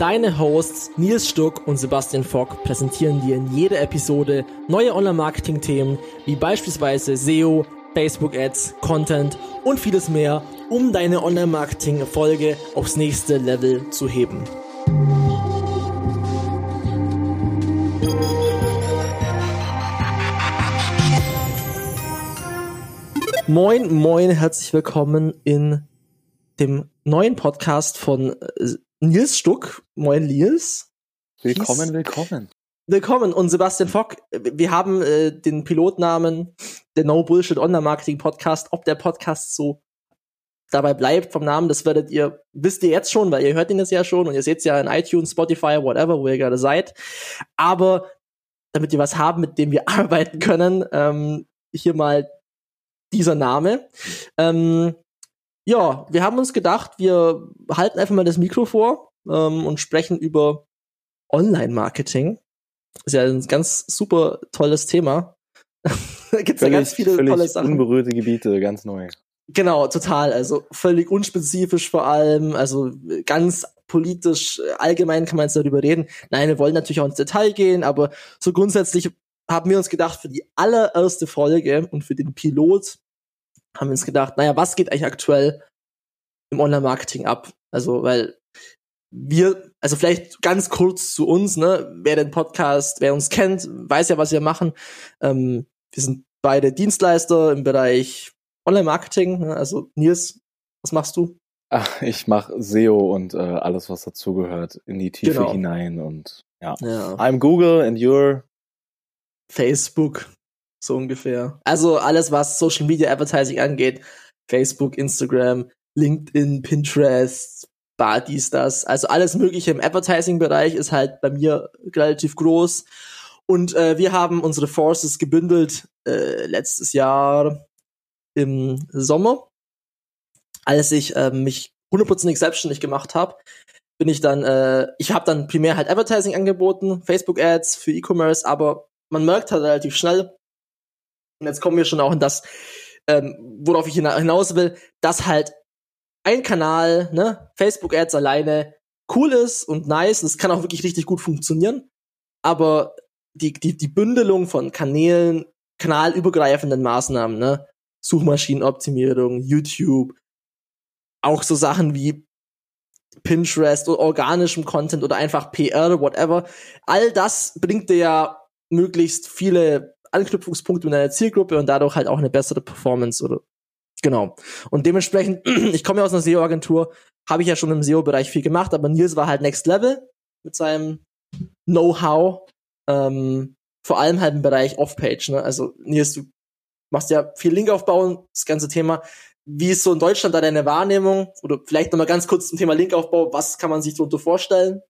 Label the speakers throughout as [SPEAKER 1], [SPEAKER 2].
[SPEAKER 1] Deine Hosts Nils Stuck und Sebastian Fock präsentieren dir in jeder Episode neue Online-Marketing-Themen wie beispielsweise SEO, Facebook-Ads, Content und vieles mehr, um deine Online-Marketing-Erfolge aufs nächste Level zu heben. Moin, moin, herzlich willkommen in dem neuen Podcast von äh, Nils Stuck. Moin, Nils.
[SPEAKER 2] Willkommen, Peace. willkommen.
[SPEAKER 1] Willkommen und Sebastian Fock. Wir haben äh, den Pilotnamen der No Bullshit Online Marketing Podcast. Ob der Podcast so dabei bleibt vom Namen, das werdet ihr, wisst ihr jetzt schon, weil ihr hört ihn jetzt ja schon und ihr seht es ja in iTunes, Spotify, whatever, wo ihr gerade seid. Aber damit wir was haben, mit dem wir arbeiten können, ähm, hier mal dieser Name. Ähm, ja, wir haben uns gedacht, wir halten einfach mal das Mikro vor ähm, und sprechen über Online-Marketing. Ist ja ein ganz super tolles Thema.
[SPEAKER 2] da gibt's völlig, ja ganz viele tolle Sachen. Unberührte Gebiete, ganz neu.
[SPEAKER 1] Genau, total. Also völlig unspezifisch vor allem, also ganz politisch allgemein kann man jetzt darüber reden. Nein, wir wollen natürlich auch ins Detail gehen, aber so grundsätzlich haben wir uns gedacht, für die allererste Folge und für den Pilot haben wir uns gedacht, naja, was geht eigentlich aktuell im Online-Marketing ab? Also, weil wir, also vielleicht ganz kurz zu uns, ne, wer den Podcast, wer uns kennt, weiß ja, was wir machen. Ähm, wir sind beide Dienstleister im Bereich Online-Marketing. Ne? Also Nils, was machst du?
[SPEAKER 2] Ach, ich mache SEO und äh, alles, was dazugehört, in die Tiefe genau. hinein und ja. ja. I'm Google and you're
[SPEAKER 1] Facebook so ungefähr. Also alles, was Social Media Advertising angeht, Facebook, Instagram, LinkedIn, Pinterest, Bar, dies, das. Also alles Mögliche im Advertising-Bereich ist halt bei mir relativ groß. Und äh, wir haben unsere Forces gebündelt äh, letztes Jahr im Sommer, als ich äh, mich hundertprozentig selbstständig gemacht habe bin ich dann, äh, ich habe dann primär halt Advertising angeboten, Facebook-Ads für E-Commerce, aber man merkt halt relativ schnell, und jetzt kommen wir schon auch in das, ähm, worauf ich hinaus will, dass halt ein Kanal, ne, Facebook-Ads alleine cool ist und nice, und es kann auch wirklich richtig gut funktionieren, aber die, die, die Bündelung von Kanälen, kanalübergreifenden Maßnahmen, ne, Suchmaschinenoptimierung, YouTube, auch so Sachen wie Pinterest oder organischem Content oder einfach PR, whatever. All das bringt dir ja möglichst viele Anknüpfungspunkte mit einer Zielgruppe und dadurch halt auch eine bessere Performance oder genau. Und dementsprechend, ich komme ja aus einer SEO-Agentur, habe ich ja schon im SEO-Bereich viel gemacht, aber Nils war halt Next Level mit seinem Know-how, ähm, vor allem halt im Bereich Off-Page. Ne? Also Nils, du machst ja viel Linkaufbau, das ganze Thema. Wie ist so in Deutschland da deine Wahrnehmung? Oder vielleicht nochmal ganz kurz zum Thema Linkaufbau, was kann man sich darunter vorstellen?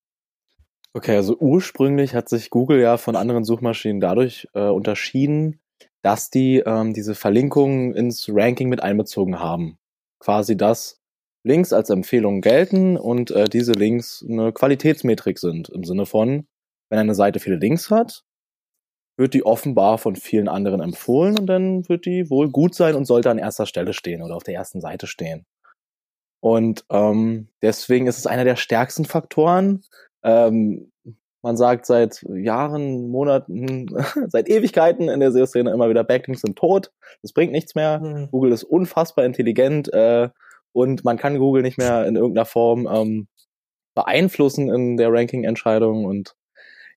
[SPEAKER 2] Okay, also ursprünglich hat sich Google ja von anderen Suchmaschinen dadurch äh, unterschieden, dass die ähm, diese Verlinkungen ins Ranking mit einbezogen haben. Quasi, dass Links als Empfehlungen gelten und äh, diese Links eine Qualitätsmetrik sind. Im Sinne von, wenn eine Seite viele Links hat, wird die offenbar von vielen anderen empfohlen und dann wird die wohl gut sein und sollte an erster Stelle stehen oder auf der ersten Seite stehen. Und ähm, deswegen ist es einer der stärksten Faktoren, ähm, man sagt seit Jahren, Monaten, seit Ewigkeiten in der SEO-Szene immer wieder, Backlinks sind tot, das bringt nichts mehr. Mhm. Google ist unfassbar intelligent äh, und man kann Google nicht mehr in irgendeiner Form ähm, beeinflussen in der Ranking-Entscheidung. Und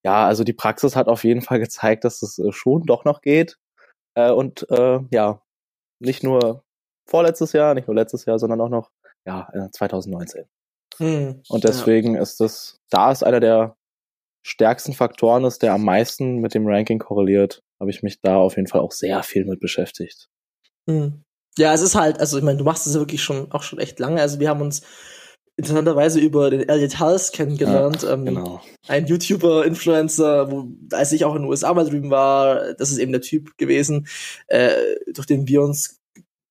[SPEAKER 2] ja, also die Praxis hat auf jeden Fall gezeigt, dass es äh, schon doch noch geht. Äh, und äh, ja, nicht nur vorletztes Jahr, nicht nur letztes Jahr, sondern auch noch ja, 2019. Hm, und deswegen ja. ist das, da ist einer der stärksten Faktoren ist, der am meisten mit dem Ranking korreliert, habe ich mich da auf jeden Fall auch sehr viel mit beschäftigt.
[SPEAKER 1] Hm. Ja, es ist halt, also ich meine, du machst es ja wirklich schon auch schon echt lange. Also wir haben uns interessanterweise über den Elliot Hulse kennengelernt. Ja, ähm, genau. Ein YouTuber, Influencer, wo, als ich auch in den USA mal drüben war, das ist eben der Typ gewesen, äh, durch den wir uns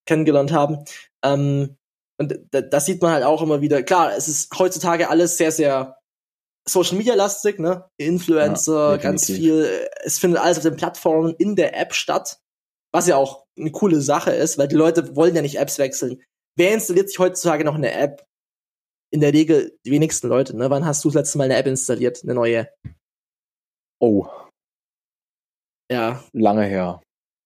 [SPEAKER 1] kennengelernt haben. Ähm, und da, das sieht man halt auch immer wieder. Klar, es ist heutzutage alles sehr, sehr Social Media lastig, ne? Influencer, ja, ganz viel. Es findet alles auf den Plattformen in der App statt, was ja auch eine coole Sache ist, weil die Leute wollen ja nicht Apps wechseln. Wer installiert sich heutzutage noch eine App? In der Regel die wenigsten Leute, ne? Wann hast du das letzte Mal eine App installiert, eine neue?
[SPEAKER 2] Oh. Ja. Lange her.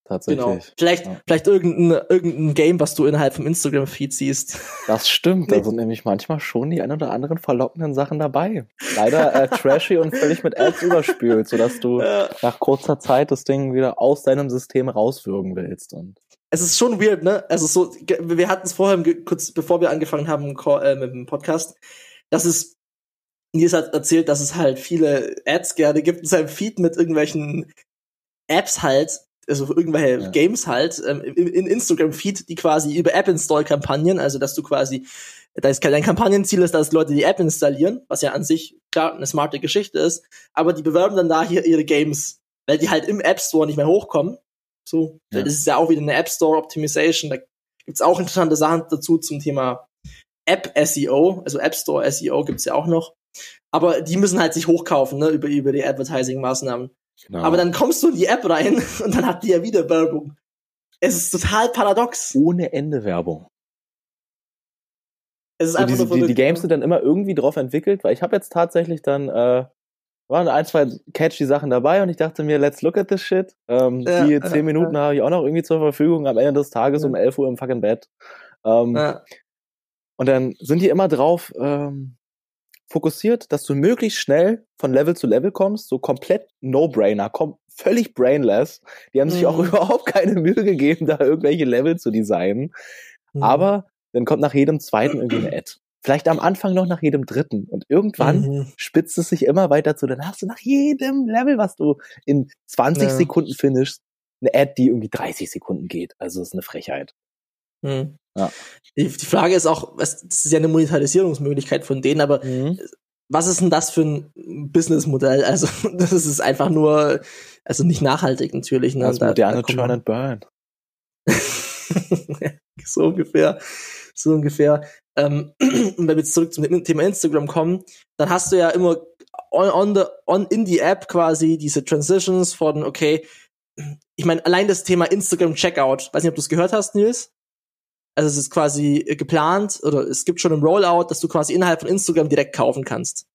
[SPEAKER 2] Tatsächlich. Genau.
[SPEAKER 1] Vielleicht, ja. vielleicht irgendein, irgendein Game, was du innerhalb vom Instagram-Feed siehst.
[SPEAKER 2] Das stimmt. Da sind nämlich manchmal schon die ein oder anderen verlockenden Sachen dabei. Leider äh, trashy und völlig mit Ads überspült, sodass du ja. nach kurzer Zeit das Ding wieder aus deinem System rauswürgen willst. Und
[SPEAKER 1] es ist schon weird, ne? Also so, wir hatten es vorher, kurz bevor wir angefangen haben äh, mit dem Podcast, dass es Nils hat erzählt, dass es halt viele Ads gerne gibt in seinem Feed mit irgendwelchen Apps halt, also irgendwelche ja. Games halt, ähm, in, in Instagram-Feed, die quasi über App-Install-Kampagnen, also dass du quasi, da ist dein Kampagnenziel ist, dass Leute die App installieren, was ja an sich klar eine smarte Geschichte ist, aber die bewerben dann da hier ihre Games, weil die halt im App Store nicht mehr hochkommen. So, ja. das ist ja auch wieder eine App Store Optimization, da gibt's auch interessante Sachen dazu zum Thema App SEO, also App Store SEO gibt's ja auch noch. Aber die müssen halt sich hochkaufen, ne, über, über die Advertising-Maßnahmen. Genau. Aber dann kommst du in die App rein und dann hat die ja wieder Werbung. Es ist total paradox.
[SPEAKER 2] Ohne Ende Werbung. Es ist einfach diese, die, die Games sind dann immer irgendwie drauf entwickelt, weil ich habe jetzt tatsächlich dann äh, waren ein, zwei catchy Sachen dabei und ich dachte mir, let's look at this shit. Ähm, ja, die zehn ja, Minuten ja. habe ich auch noch irgendwie zur Verfügung am Ende des Tages um 11 Uhr im fucking Bett. Ähm, und dann sind die immer drauf, ähm, fokussiert, dass du möglichst schnell von Level zu Level kommst, so komplett No-Brainer, kom völlig brainless. Die haben sich mhm. auch überhaupt keine Mühe gegeben, da irgendwelche Level zu designen. Mhm. Aber dann kommt nach jedem zweiten irgendwie eine Ad. Vielleicht am Anfang noch nach jedem dritten. Und irgendwann mhm. spitzt es sich immer weiter zu. Dann hast du nach jedem Level, was du in 20 ja. Sekunden finishst, eine Ad, die irgendwie 30 Sekunden geht. Also das ist eine Frechheit.
[SPEAKER 1] Mhm. Ja. Die, die, Frage ist auch, das ist ja eine Monetarisierungsmöglichkeit von denen, aber mhm. was ist denn das für ein Businessmodell? Also, das ist einfach nur, also nicht nachhaltig natürlich.
[SPEAKER 2] Ne? Das moderne da Turn and Burn.
[SPEAKER 1] so ungefähr. So ungefähr. Ähm, wenn wir jetzt zurück zum Thema Instagram kommen, dann hast du ja immer on, on the, on in die App quasi diese Transitions von, okay, ich meine, allein das Thema Instagram Checkout, weiß nicht, ob du es gehört hast, Nils? Also es ist quasi äh, geplant oder es gibt schon ein Rollout, dass du quasi innerhalb von Instagram direkt kaufen kannst.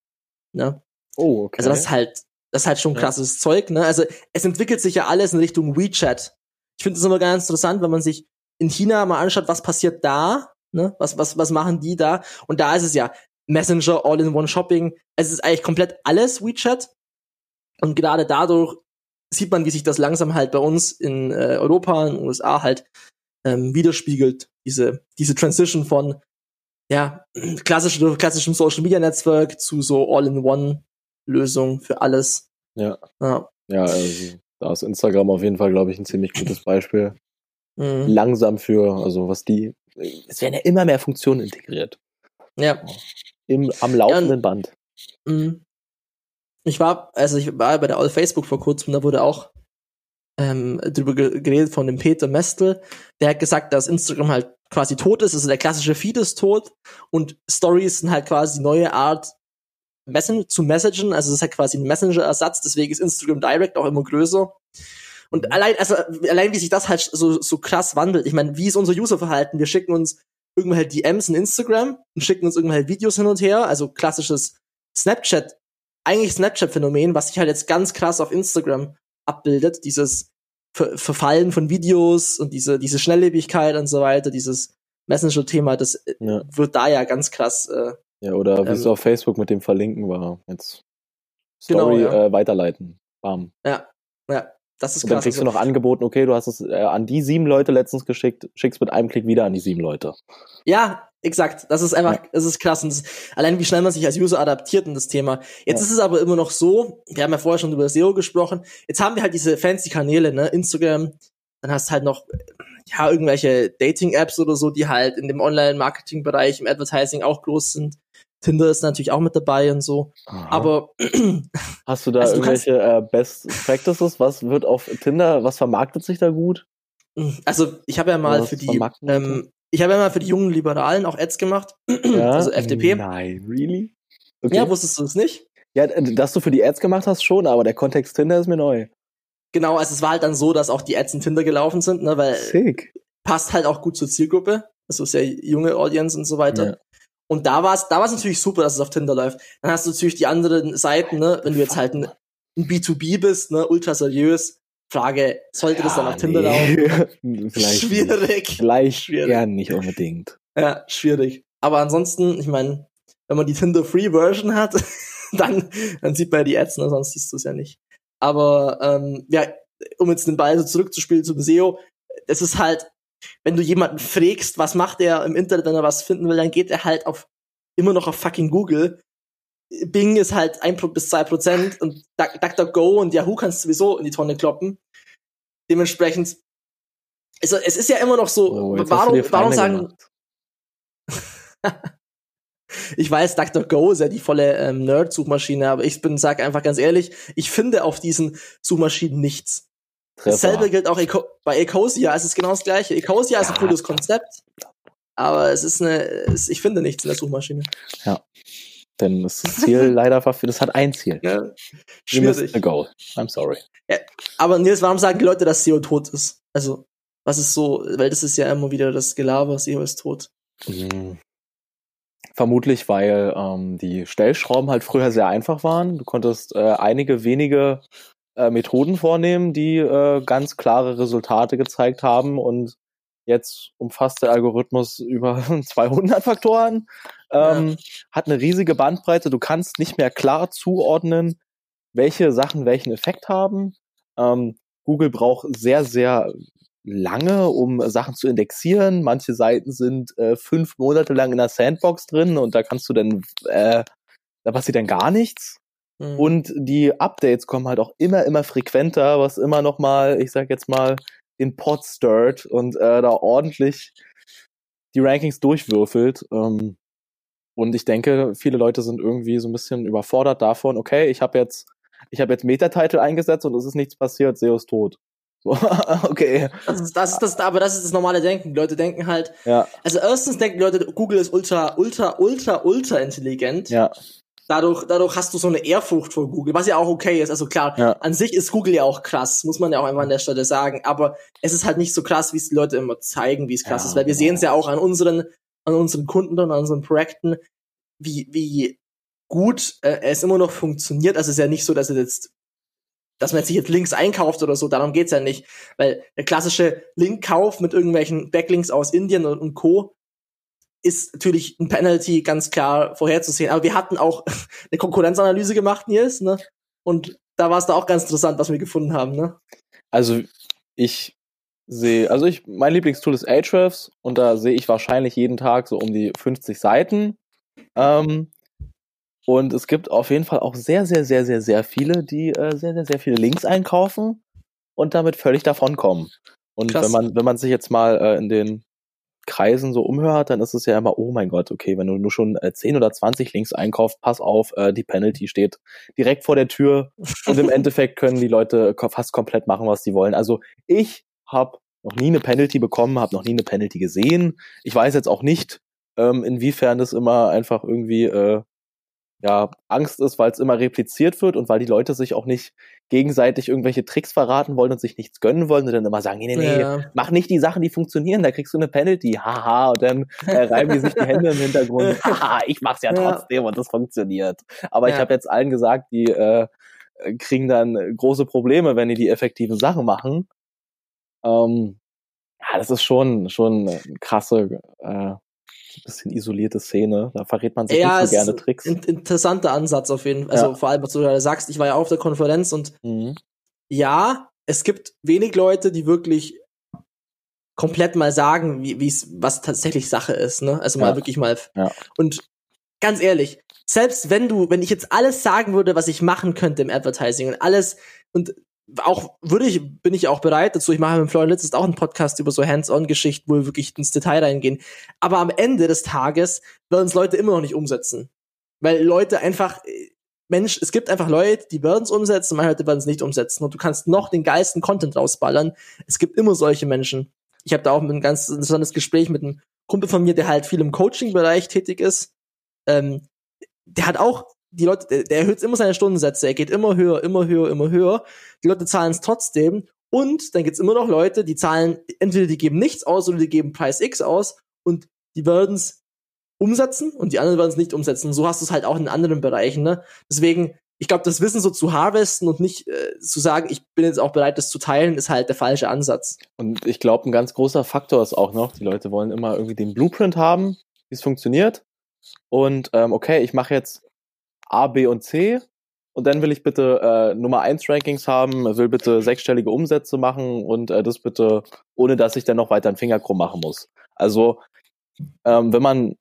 [SPEAKER 1] Ne?
[SPEAKER 2] Oh, okay.
[SPEAKER 1] Also das ist halt, das ist halt schon krasses ja. Zeug, ne? Also es entwickelt sich ja alles in Richtung WeChat. Ich finde es immer ganz interessant, wenn man sich in China mal anschaut, was passiert da, ne? Was, was, was machen die da? Und da ist es ja Messenger, All-in-One-Shopping. Es ist eigentlich komplett alles WeChat. Und gerade dadurch sieht man, wie sich das langsam halt bei uns in äh, Europa, in den USA halt ähm, widerspiegelt, diese, diese Transition von ja, klassische, klassischem Social Media Netzwerk zu so All-in-One-Lösung für alles.
[SPEAKER 2] Ja. Ja, ja also, da ist Instagram auf jeden Fall, glaube ich, ein ziemlich gutes Beispiel. Mhm. Langsam für, also was die, es werden ja immer mehr Funktionen integriert.
[SPEAKER 1] Ja.
[SPEAKER 2] Im, am laufenden ja, Band.
[SPEAKER 1] Mhm. Ich war, also ich war bei der All Facebook vor kurzem, da wurde auch ähm, drüber geredet von dem Peter Mestel. Der hat gesagt, dass Instagram halt quasi tot ist, also der klassische Feed ist tot und Stories sind halt quasi die neue Art Messen zu messagen, also es ist halt quasi ein Messenger-Ersatz, deswegen ist Instagram Direct auch immer größer. Und mhm. allein, also allein wie sich das halt so, so krass wandelt. Ich meine, wie ist unser Userverhalten? Wir schicken uns irgendwelche DMs in Instagram und schicken uns irgendwelche Videos hin und her, also klassisches Snapchat, eigentlich Snapchat-Phänomen, was sich halt jetzt ganz krass auf Instagram abbildet, dieses Ver Verfallen von Videos und diese, diese Schnelllebigkeit und so weiter, dieses Messenger-Thema, das äh, ja. wird da ja ganz krass. Äh,
[SPEAKER 2] ja, oder wie ähm, es auf Facebook mit dem Verlinken war. Jetzt Story genau, ja. äh, weiterleiten. Bam.
[SPEAKER 1] Ja, ja. Das ist
[SPEAKER 2] und dann kriegst du noch angeboten, okay, du hast es äh, an die sieben Leute letztens geschickt, schickst mit einem Klick wieder an die sieben Leute.
[SPEAKER 1] Ja, exakt. Das ist einfach, ja. das ist krass. Und das, allein wie schnell man sich als User adaptiert in das Thema. Jetzt ja. ist es aber immer noch so, wir haben ja vorher schon über SEO gesprochen, jetzt haben wir halt diese fancy Kanäle, ne, Instagram, dann hast du halt noch, ja, irgendwelche Dating-Apps oder so, die halt in dem Online-Marketing-Bereich, im Advertising auch groß sind. Tinder ist natürlich auch mit dabei und so.
[SPEAKER 2] Aha.
[SPEAKER 1] Aber
[SPEAKER 2] Hast du da
[SPEAKER 1] Also du
[SPEAKER 2] irgendwelche äh, Best Practices? Was wird auf Tinder, was vermarktet sich da gut?
[SPEAKER 1] also ich habe ja mal für die ähm, ich habe ja mal für die jungen Liberalen auch Ads gemacht.
[SPEAKER 2] Ja?
[SPEAKER 1] Also FDP.
[SPEAKER 2] Nein, really? Okay.
[SPEAKER 1] Ja, wusstest du es nicht?
[SPEAKER 2] ja, dass du für die Ads gemacht hast, schon, aber der Kontext Tinder ist mir neu.
[SPEAKER 1] Genau, also es war halt dann so, dass auch die Ads in Tinder gelaufen sind, ne, weil
[SPEAKER 2] Sick.
[SPEAKER 1] passt halt auch gut zur Zielgruppe, also sehr junge Audience und so weiter.
[SPEAKER 2] Ja.
[SPEAKER 1] Und da war es, da war es natürlich super, dass es auf Tinder läuft. Dann hast du natürlich die anderen Seiten, ne, wenn du jetzt halt ein, ein B2B bist, ne, ultra seriös. Frage, sollte das dann auf Tinder laufen?
[SPEAKER 2] laufen? Vielleicht
[SPEAKER 1] Schwierig.
[SPEAKER 2] Nicht. Vielleicht
[SPEAKER 1] Schwierig.
[SPEAKER 2] eher nicht unbedingt.
[SPEAKER 1] Ja, schwierig. Aber ansonsten, ich meine, wenn man die Tinder-Free-Version hat, dann, dann sieht man ja die Ads, ne, sonst siehst du es ja nicht. Aber ähm, ja, um jetzt den Ball so zurückzuspielen zum SEO, es ist halt, wenn du jemanden fragst, was macht er im Internet, wenn er was finden will, dann geht er halt auf immer noch auf fucking Google. Bing ist halt ein bis zwei Prozent und Duck- DuckDuckGo und Yahoo kannst du sowieso in die Tonne kloppen. Dementsprechend, also es ist ja immer noch so,
[SPEAKER 2] Oh,
[SPEAKER 1] warum, warum sagen, ich weiß, DuckDuckGo ist ja die volle ähm, Nerd-Suchmaschine, aber ich bin, sag einfach ganz ehrlich, ich finde auf diesen Suchmaschinen nichts.
[SPEAKER 2] Treffer.
[SPEAKER 1] Dasselbe gilt auch Eco bei Ecosia, es ist genau das gleiche. Ecosia ist ein
[SPEAKER 2] Ja.
[SPEAKER 1] cooles Konzept, aber es ist eine, es, ich finde nichts in der Suchmaschine.
[SPEAKER 2] Denn das Ziel leider verfehlt. Das hat ein Ziel.
[SPEAKER 1] Ja, schwierig.
[SPEAKER 2] the goal. I'm sorry.
[SPEAKER 1] Aber Nils, warum sagen die Leute, dass SEO tot ist? Also, was ist so, weil das ist ja immer wieder das Gelaber, SEO ist tot.
[SPEAKER 2] Mhm. Vermutlich, weil ähm, die Stellschrauben halt früher sehr einfach waren. Du konntest äh, einige wenige äh, Methoden vornehmen, die äh, ganz klare Resultate gezeigt haben und jetzt umfasst der Algorithmus über 200 Faktoren, ähm, hat eine riesige Bandbreite. Du kannst nicht mehr klar zuordnen, welche Sachen welchen Effekt haben. Ähm, Google braucht sehr, sehr lange, um Sachen zu indexieren. Manche Seiten sind äh, fünf Monate lang in der Sandbox drin und da kannst du dann, äh, da passiert dann gar nichts.
[SPEAKER 1] Mhm.
[SPEAKER 2] Und die Updates kommen halt auch immer, immer frequenter, was immer noch mal, ich sag jetzt mal, den Pot stirrt und äh, da ordentlich die Rankings durchwürfelt. Ähm, und ich denke, viele Leute sind irgendwie so ein bisschen überfordert davon, okay, ich habe jetzt, ich habe jetzt Meta-Title eingesetzt und es ist nichts passiert, SEO ist tot. So, okay.
[SPEAKER 1] das ist, das ist das, aber das ist das normale Denken. Die Leute denken halt,
[SPEAKER 2] Ja,
[SPEAKER 1] also erstens denken die Leute, Google ist ultra, ultra, ultra, ultra intelligent.
[SPEAKER 2] ja,
[SPEAKER 1] Dadurch, dadurch hast du so eine Ehrfurcht vor Google, was ja auch okay ist. Also klar,
[SPEAKER 2] Ja.
[SPEAKER 1] an sich ist Google ja auch krass, muss man ja auch einfach an der Stelle sagen. Aber es ist halt nicht so krass, wie es die Leute immer zeigen, wie es krass
[SPEAKER 2] Ja,
[SPEAKER 1] ist, weil wir
[SPEAKER 2] genau.
[SPEAKER 1] sehen es ja auch an unseren, an unseren Kunden und an unseren Projekten, wie, wie gut äh, es immer noch funktioniert. Also es ist ja nicht so, dass es jetzt, dass man jetzt sich jetzt Links einkauft oder so, darum geht's ja nicht. Weil der klassische Linkkauf mit irgendwelchen Backlinks aus Indien und, und Co. ist natürlich ein Penalty ganz klar vorherzusehen. Aber wir hatten auch eine Konkurrenzanalyse gemacht, Nils, ne? Und da war es da auch ganz interessant, was wir gefunden haben, ne?
[SPEAKER 2] Also ich sehe, also ich, mein Lieblingstool ist Ahrefs und da sehe ich wahrscheinlich jeden Tag so um die 50 Seiten. Ähm, und es gibt auf jeden Fall auch sehr, sehr, sehr, sehr, sehr viele, die äh, sehr, sehr, sehr viele Links einkaufen und damit völlig davonkommen. Und
[SPEAKER 1] Krass.
[SPEAKER 2] wenn man, wenn man sich jetzt mal äh, in den Kreisen so umhört, dann ist es ja immer, oh mein Gott, okay, wenn du nur schon äh, 10 oder 20 Links einkaufst, pass auf, äh, die Penalty steht direkt vor der Tür und im Endeffekt können die Leute fast komplett machen, was sie wollen. Also ich habe noch nie eine Penalty bekommen, habe noch nie eine Penalty gesehen. Ich weiß jetzt auch nicht, ähm, inwiefern das immer einfach irgendwie äh, ja Angst ist, weil es immer repliziert wird und weil die Leute sich auch nicht gegenseitig irgendwelche Tricks verraten wollen und sich nichts gönnen wollen und dann immer sagen, nee, nee, nee,
[SPEAKER 1] Ja.
[SPEAKER 2] mach nicht die Sachen, die funktionieren, da kriegst du eine Penalty, haha, und dann äh, reiben die sich die Hände im Hintergrund, haha, ich mach's ja
[SPEAKER 1] Ja.
[SPEAKER 2] trotzdem und das funktioniert. Aber ich
[SPEAKER 1] Ja.
[SPEAKER 2] habe jetzt allen gesagt, die äh, kriegen dann große Probleme, wenn die die effektiven Sachen machen. Ähm, ja, das ist schon schon eine krasse, äh, bisschen isolierte Szene. Da verrät man sich
[SPEAKER 1] Ja,
[SPEAKER 2] nicht so gerne Tricks.
[SPEAKER 1] ein interessanter Ansatz auf jeden Fall. Also
[SPEAKER 2] Ja.
[SPEAKER 1] vor allem, was du gerade sagst, ich war ja auch auf der Konferenz und
[SPEAKER 2] Mhm.
[SPEAKER 1] ja, es gibt wenig Leute, die wirklich komplett mal sagen, wie es was tatsächlich Sache ist, ne? Also mal
[SPEAKER 2] Ja.
[SPEAKER 1] wirklich mal.
[SPEAKER 2] Ja.
[SPEAKER 1] Und ganz ehrlich, selbst wenn du, wenn ich jetzt alles sagen würde, was ich machen könnte im Advertising und alles und auch würde ich, bin ich auch bereit dazu. Ich mache mit Florian Litz ist auch einen Podcast über so Hands-on-Geschichten, wo wir wirklich ins Detail reingehen. Aber am Ende des Tages werden es Leute immer noch nicht umsetzen. Weil Leute einfach, äh, Mensch, es gibt einfach Leute, die werden es umsetzen, manche Leute werden es nicht umsetzen. Und du kannst noch den geilsten Content rausballern. Es gibt immer solche Menschen. Ich habe da auch ein ganz interessantes Gespräch mit einem Kumpel von mir, der halt viel im Coaching-Bereich tätig ist. Ähm, der hat auch die Leute, der, der erhöht immer seine Stundensätze, er geht immer höher, immer höher, immer höher. Die Leute zahlen es trotzdem. Und dann gibt's immer noch Leute, die zahlen, entweder die geben nichts aus oder die geben Preis X aus und die werden's umsetzen und die anderen werden es nicht umsetzen. So hast du es halt auch in anderen Bereichen. Ne? Deswegen, ich glaube, das Wissen so zu harvesten und nicht äh, zu sagen, ich bin jetzt auch bereit, das zu teilen, ist halt der falsche Ansatz.
[SPEAKER 2] Und ich glaube, ein ganz großer Faktor ist auch noch, die Leute wollen immer irgendwie den Blueprint haben, wie es funktioniert. Und ähm, okay, ich mache jetzt A, B und C. Und dann will ich bitte äh, Nummer 1 Rankings haben, will bitte sechsstellige Umsätze machen und äh, das bitte, ohne dass ich dann noch weiter einen Finger krumm machen muss. Also, ähm, wenn man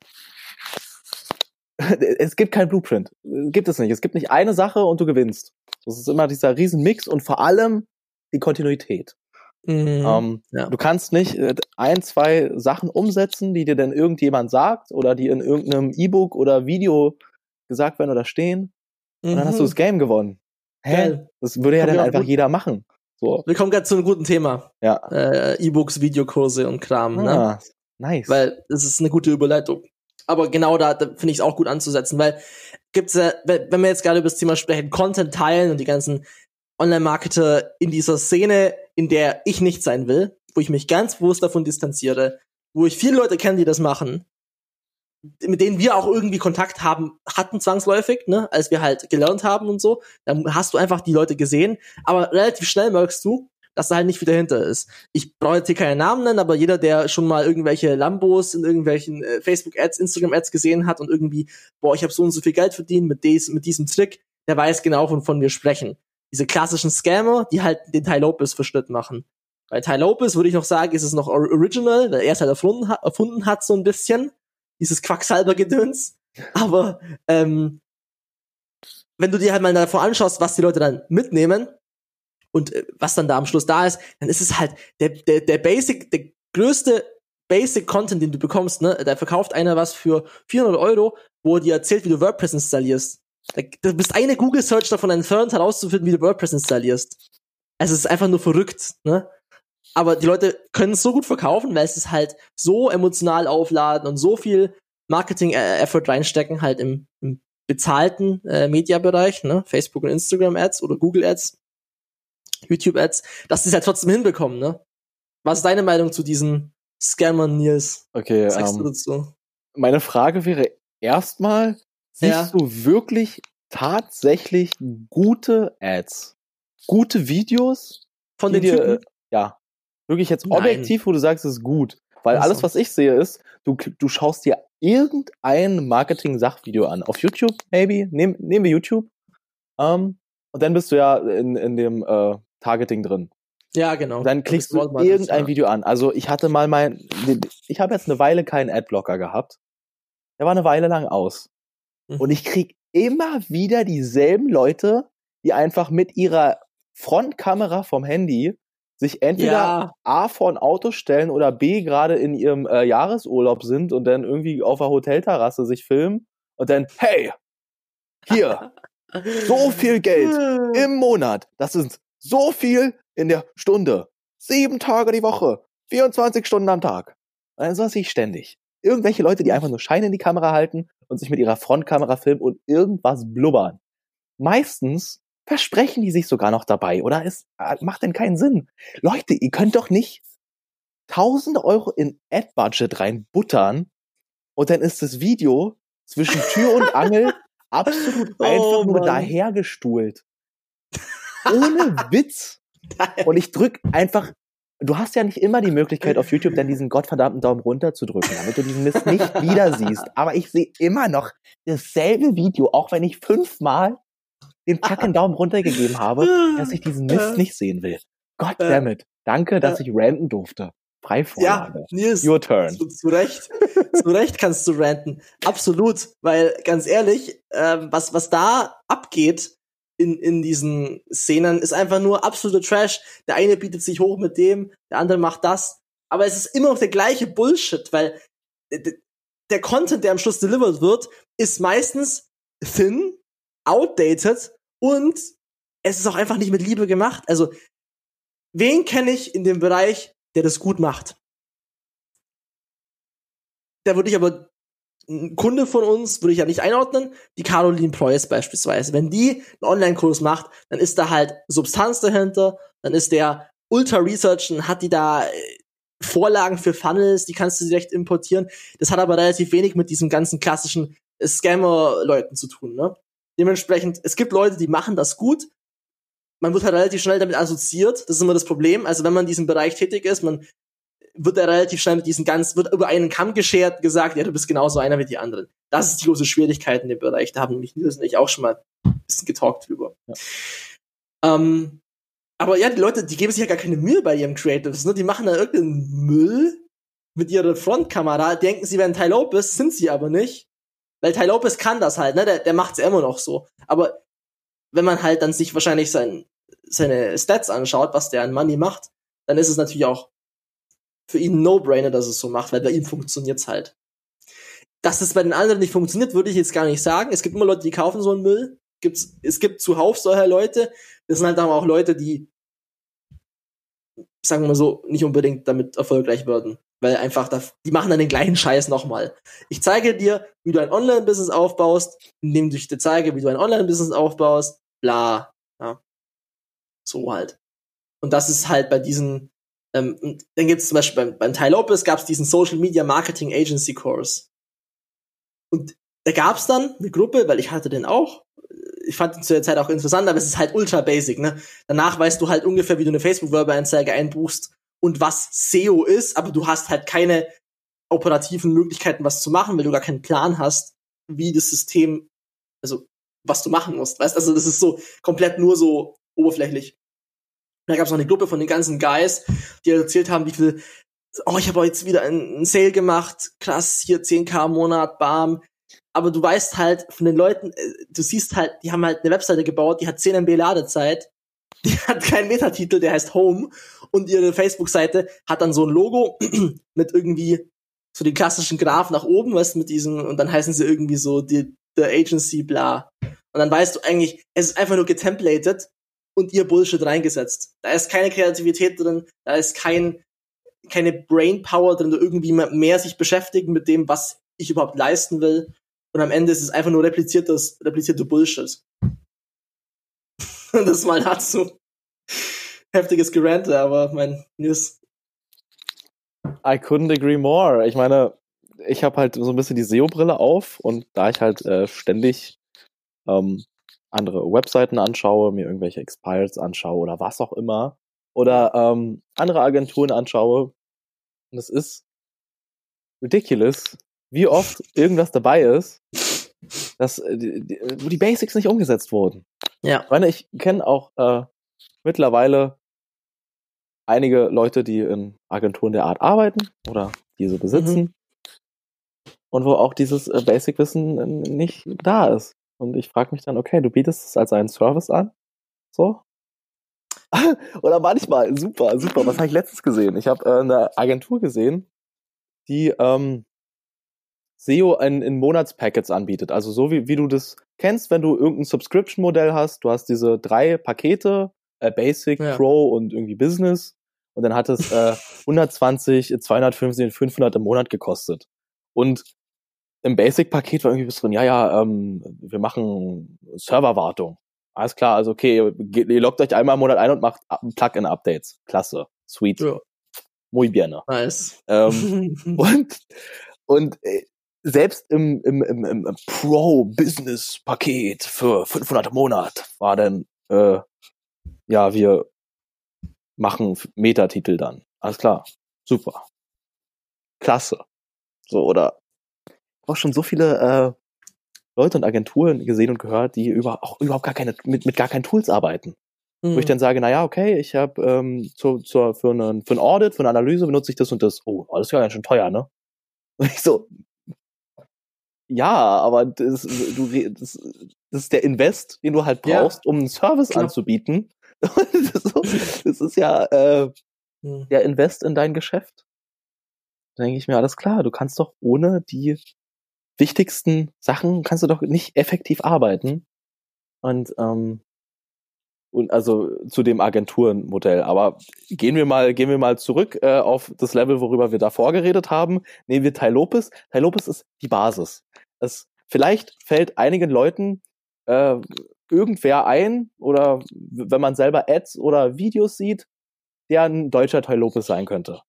[SPEAKER 2] es gibt kein Blueprint. Gibt es nicht. Es gibt nicht eine Sache und du gewinnst. Das ist immer dieser Riesenmix und vor allem die Kontinuität.
[SPEAKER 1] Mhm.
[SPEAKER 2] Ähm,
[SPEAKER 1] ja.
[SPEAKER 2] Du kannst nicht äh, ein, zwei Sachen umsetzen, die dir dann irgendjemand sagt oder die in irgendeinem E-Book oder Video gesagt werden oder stehen. Und dann hast du das Game gewonnen. Hä?
[SPEAKER 1] Mhm. Geil.
[SPEAKER 2] Das würde ja dann einfach
[SPEAKER 1] gut.
[SPEAKER 2] jeder machen. So.
[SPEAKER 1] Wir kommen gerade zu einem guten Thema.
[SPEAKER 2] Ja.
[SPEAKER 1] Äh, E-Books, Videokurse und Kram, ne?
[SPEAKER 2] Ah, nice.
[SPEAKER 1] Weil es ist eine gute Überleitung. Aber genau da, da finde ich es auch gut anzusetzen, weil gibt's ja, wenn wir jetzt gerade über das Thema sprechen, Content teilen und die ganzen Online-Marketer in dieser Szene, in der ich nicht sein will, wo ich mich ganz bewusst davon distanziere, wo ich viele Leute kenne, die das machen, mit denen wir auch irgendwie Kontakt haben, hatten zwangsläufig, ne, als wir halt gelernt haben und so, dann hast du einfach die Leute gesehen, aber relativ schnell merkst du, dass da halt nicht viel dahinter ist. Ich brauche jetzt hier keine Namen nennen, aber jeder, der schon mal irgendwelche Lambos in irgendwelchen äh, Facebook-Ads, Instagram-Ads gesehen hat und irgendwie, boah, ich habe so und so viel Geld verdient mit, des, mit diesem Trick, der weiß genau, wovon wir sprechen. Diese klassischen Scammer, die halt den Ty Lopez Verschnitt machen. Bei Ty Lopez würde ich noch sagen, ist es noch or- original, weil er es halt erfunden erfunden hat so ein bisschen. Dieses Quacksalber-Gedöns. Aber ähm, wenn du dir halt mal davor anschaust, was die Leute dann mitnehmen und äh, was dann da am Schluss da ist, dann ist es halt der, der, der Basic, der größte Basic Content, den du bekommst, ne? Da verkauft einer was für 400 Euro, wo er dir erzählt, wie du WordPress installierst. Du bist eine Google Search davon entfernt, herauszufinden, wie du WordPress installierst. Also es ist einfach nur verrückt, ne? Aber die Leute können es so gut verkaufen, weil es ist halt so emotional aufladen und so viel Marketing-Effort reinstecken, halt im, im bezahlten äh, Mediabereich, ne? Facebook und Instagram Ads oder Google Ads, YouTube Ads, dass sie es halt trotzdem hinbekommen, ne? Was ist deine Meinung zu diesen Scammern, Nils?
[SPEAKER 2] okay,
[SPEAKER 1] Was sagst du
[SPEAKER 2] ähm,
[SPEAKER 1] dazu?
[SPEAKER 2] meine Frage wäre erstmal, siehst
[SPEAKER 1] Ja.
[SPEAKER 2] du wirklich tatsächlich gute Ads? Gute Videos?
[SPEAKER 1] Von den
[SPEAKER 2] dir,
[SPEAKER 1] Typen?
[SPEAKER 2] äh, ja, wirklich jetzt
[SPEAKER 1] Nein.
[SPEAKER 2] objektiv, wo du sagst, es ist gut. Weil
[SPEAKER 1] Ach so.
[SPEAKER 2] alles, was ich sehe, ist, du, du schaust dir irgendein Marketing-Sachvideo an. Auf YouTube, maybe. Nehm, nehmen wir YouTube. Ähm, und dann bist du ja in, in dem äh, Targeting drin.
[SPEAKER 1] Ja, genau.
[SPEAKER 2] Dann
[SPEAKER 1] Da
[SPEAKER 2] klickst du
[SPEAKER 1] Wortmarkers,
[SPEAKER 2] irgendein
[SPEAKER 1] ja.
[SPEAKER 2] Video an. Also ich hatte mal mein, ich habe jetzt eine Weile keinen Adblocker gehabt. Der war eine Weile lang aus.
[SPEAKER 1] Mhm.
[SPEAKER 2] Und ich krieg immer wieder dieselben Leute, die einfach mit ihrer Frontkamera vom Handy sich entweder
[SPEAKER 1] Ja.
[SPEAKER 2] A vor ein Auto stellen oder B gerade in ihrem äh, Jahresurlaub sind und dann irgendwie auf der Hotelterrasse sich filmen und dann, hey, hier, so viel Geld im Monat. Das sind so viel in der Stunde. Sieben Tage die Woche. 24 Stunden am Tag. Dann soll ich ständig. Irgendwelche Leute, die einfach nur Scheine in die Kamera halten und sich mit ihrer Frontkamera filmen und irgendwas blubbern. Meistens versprechen die sich sogar noch dabei, oder? Es äh, macht denn keinen Sinn. Leute, ihr könnt doch nicht 1000 Euro in Ad-Budget reinbuttern und dann ist das Video zwischen Tür und Angel absolut
[SPEAKER 1] Oh,
[SPEAKER 2] einfach nur
[SPEAKER 1] Mann.
[SPEAKER 2] dahergestuhlt. Ohne Witz. Und ich drück einfach, du hast ja nicht immer die Möglichkeit auf YouTube dann diesen gottverdammten Daumen runter zu drücken, damit du diesen Mist nicht wieder siehst. Aber ich sehe immer noch dasselbe Video, auch wenn ich fünfmal den fucking Daumen runter gegeben habe, dass ich diesen Mist nicht sehen will. God damn it. Danke, dass ich ranten durfte.
[SPEAKER 1] Ja,
[SPEAKER 2] Freivorlage.
[SPEAKER 1] Nils,
[SPEAKER 2] Your turn.
[SPEAKER 1] zu, zu Recht, zu Recht kannst du ranten. Absolut, weil ganz ehrlich, ähm, was, was da abgeht in, in diesen Szenen, ist einfach nur absoluter Trash. Der eine bietet sich hoch mit dem, der andere macht das. Aber es ist immer noch der gleiche Bullshit, weil der Content, der am Schluss delivered wird, ist meistens thin, outdated und es ist auch einfach nicht mit Liebe gemacht. Also, wen kenne ich in dem Bereich, der das gut macht? Da würde ich aber ein Kunde von uns, würde ich ja nicht einordnen, die Caroline Preuß beispielsweise. Wenn die einen Online-Kurs macht, dann ist da halt Substanz dahinter, dann ist der ultra researchen, hat die da äh, Vorlagen für Funnels, die kannst du direkt importieren. Das hat aber relativ wenig mit diesem ganzen klassischen Scammer-Leuten zu tun, ne? Dementsprechend, es gibt Leute, die machen das gut. Man wird halt relativ schnell damit assoziiert. Das ist immer das Problem. Also wenn man in diesem Bereich tätig ist, man wird da relativ schnell mit diesen ganz, wird über einen Kamm geschert, gesagt, ja, du bist genauso einer wie die anderen. Das ist die große Schwierigkeit in dem Bereich. Da haben nämlich Nils und ich auch schon mal ein bisschen getalkt drüber. Ja. Ähm, aber ja, die Leute, die geben sich ja gar keine Mühe bei ihrem Creatives, ne? Die machen da irgendeinen Müll mit ihrer Frontkamera, denken, sie wären Ty Lopez, sind sie aber nicht. Weil Ty Lopez kann das halt, ne? Der, der macht's ja immer noch so. Aber wenn man halt dann sich wahrscheinlich sein, seine Stats anschaut, was der an Money macht, dann ist es natürlich auch für ihn ein No-Brainer, dass es so macht, weil bei ihm funktioniert's halt. Dass es bei den anderen nicht funktioniert, würde ich jetzt gar nicht sagen. Es gibt immer Leute, die kaufen so einen Müll. Gibt's, es gibt zuhauf solcher Leute. Das sind halt aber auch Leute, die, sagen wir mal so, nicht unbedingt damit erfolgreich werden. Weil einfach, da, die machen dann den gleichen Scheiß nochmal. Ich zeige dir, wie du ein Online-Business aufbaust, indem ich dir zeige, wie du ein Online-Business aufbaust, bla. Ja. So halt. Und das ist halt bei diesen ähm, dann gibt es zum Beispiel beim, beim Ty Lopez gab es diesen Social Media Marketing Agency Course. Und da gab es dann eine Gruppe, weil ich hatte den auch. Ich fand ihn zu der Zeit auch interessant, aber es ist halt ultra basic, ne? Danach weißt du halt ungefähr, wie du eine Facebook-Werbeanzeige einbuchst und was SEO ist, aber du hast halt keine operativen Möglichkeiten, was zu machen, weil du gar keinen Plan hast, wie das System, also was du machen musst. Weißt also das ist so komplett nur so oberflächlich da gab es noch eine Gruppe von den ganzen Guys, die erzählt haben, wie viel, oh, ich habe jetzt wieder einen Sale gemacht, krass, hier 10k im Monat, bam. Aber du weißt halt von den Leuten, äh, du siehst halt, die haben halt eine Webseite gebaut, die hat 10 MB Ladezeit, die hat keinen Metatitel, der heißt Home und ihre Facebook-Seite hat dann so ein Logo mit irgendwie so den klassischen Graph nach oben, weißt mit diesem, und dann heißen sie irgendwie so die, the Agency, bla. Und dann weißt du eigentlich, es ist einfach nur getemplated und ihr Bullshit reingesetzt. Da ist keine Kreativität drin, da ist kein, keine Brainpower drin, irgendwie mehr sich beschäftigen mit dem, was ich überhaupt leisten will. Und am Ende ist es einfach nur repliziertes, replizierte Bullshit. das mal dazu. Heftiges Gerante, aber mein News.
[SPEAKER 2] I couldn't agree more. Ich meine, ich habe halt so ein bisschen die SEO-Brille auf und da ich halt äh, ständig ähm, andere Webseiten anschaue, mir irgendwelche Expires anschaue oder was auch immer oder ähm, andere Agenturen anschaue. Und es ist ridiculous, wie oft irgendwas dabei ist, dass, äh, die, wo die Basics nicht umgesetzt wurden. Ja. Ich meine, ich kenne auch äh, mittlerweile einige Leute, die in Agenturen der Art arbeiten oder diese besitzen. Mhm. Und wo auch dieses äh, Basic-Wissen nicht da ist. Und ich frage mich dann, okay, du bietest es als einen Service an? So? Oder manchmal, super, super. Was habe ich letztens gesehen? Ich habe äh, eine Agentur gesehen, die ähm, SEO in, in Monatspackets anbietet. Also so wie, wie du das kennst, wenn du irgendein Subscription-Modell hast. Du hast diese drei Pakete, äh, Basic, ja. Pro und irgendwie Business. Und dann hat es äh, 120, 250, 500 im Monat gekostet. Und im Basic-Paket war irgendwie bis drin, ja, ja, ähm, wir machen Serverwartung. Alles klar, also okay, ihr, ihr loggt euch einmal im Monat ein und macht Plugin-Updates. Klasse. Sweet. Ja. Muy bien.
[SPEAKER 1] Nice.
[SPEAKER 2] Ähm, und und äh, selbst im, im, im, im Pro-Business-Paket für 500 im Monat war dann, äh, ja, wir machen Metatitel dann. Alles klar. Super. Klasse. So, oder auch schon so viele äh, Leute und Agenturen gesehen und gehört, die über, auch überhaupt gar keine, mit, mit gar keinen Tools arbeiten. Mhm. Wo ich mhm. dann sage, naja, okay, ich habe ähm, zur, zur, für, einen, für ein Audit, für eine Analyse benutze ich das und das. Oh, das ist ja ganz schön teuer, ne? Und ich so, ja, aber das, du, das, das ist der Invest, den du halt brauchst, ja. um einen Service Klar. anzubieten. das, ist ja äh, der Invest in dein Geschäft. Da denke ich mir, alles klar, du kannst doch ohne die wichtigsten Sachen kannst du doch nicht effektiv arbeiten. Und, ähm, und also zu dem Agenturenmodell. Aber gehen wir mal, gehen wir mal zurück äh, auf das Level, worüber wir davor geredet haben. Nehmen wir Tai Lopez. Tai Lopez ist die Basis. Es, vielleicht fällt einigen Leuten äh, irgendwer ein oder wenn man selber Ads oder Videos sieht, der ein deutscher Tai Lopez sein könnte.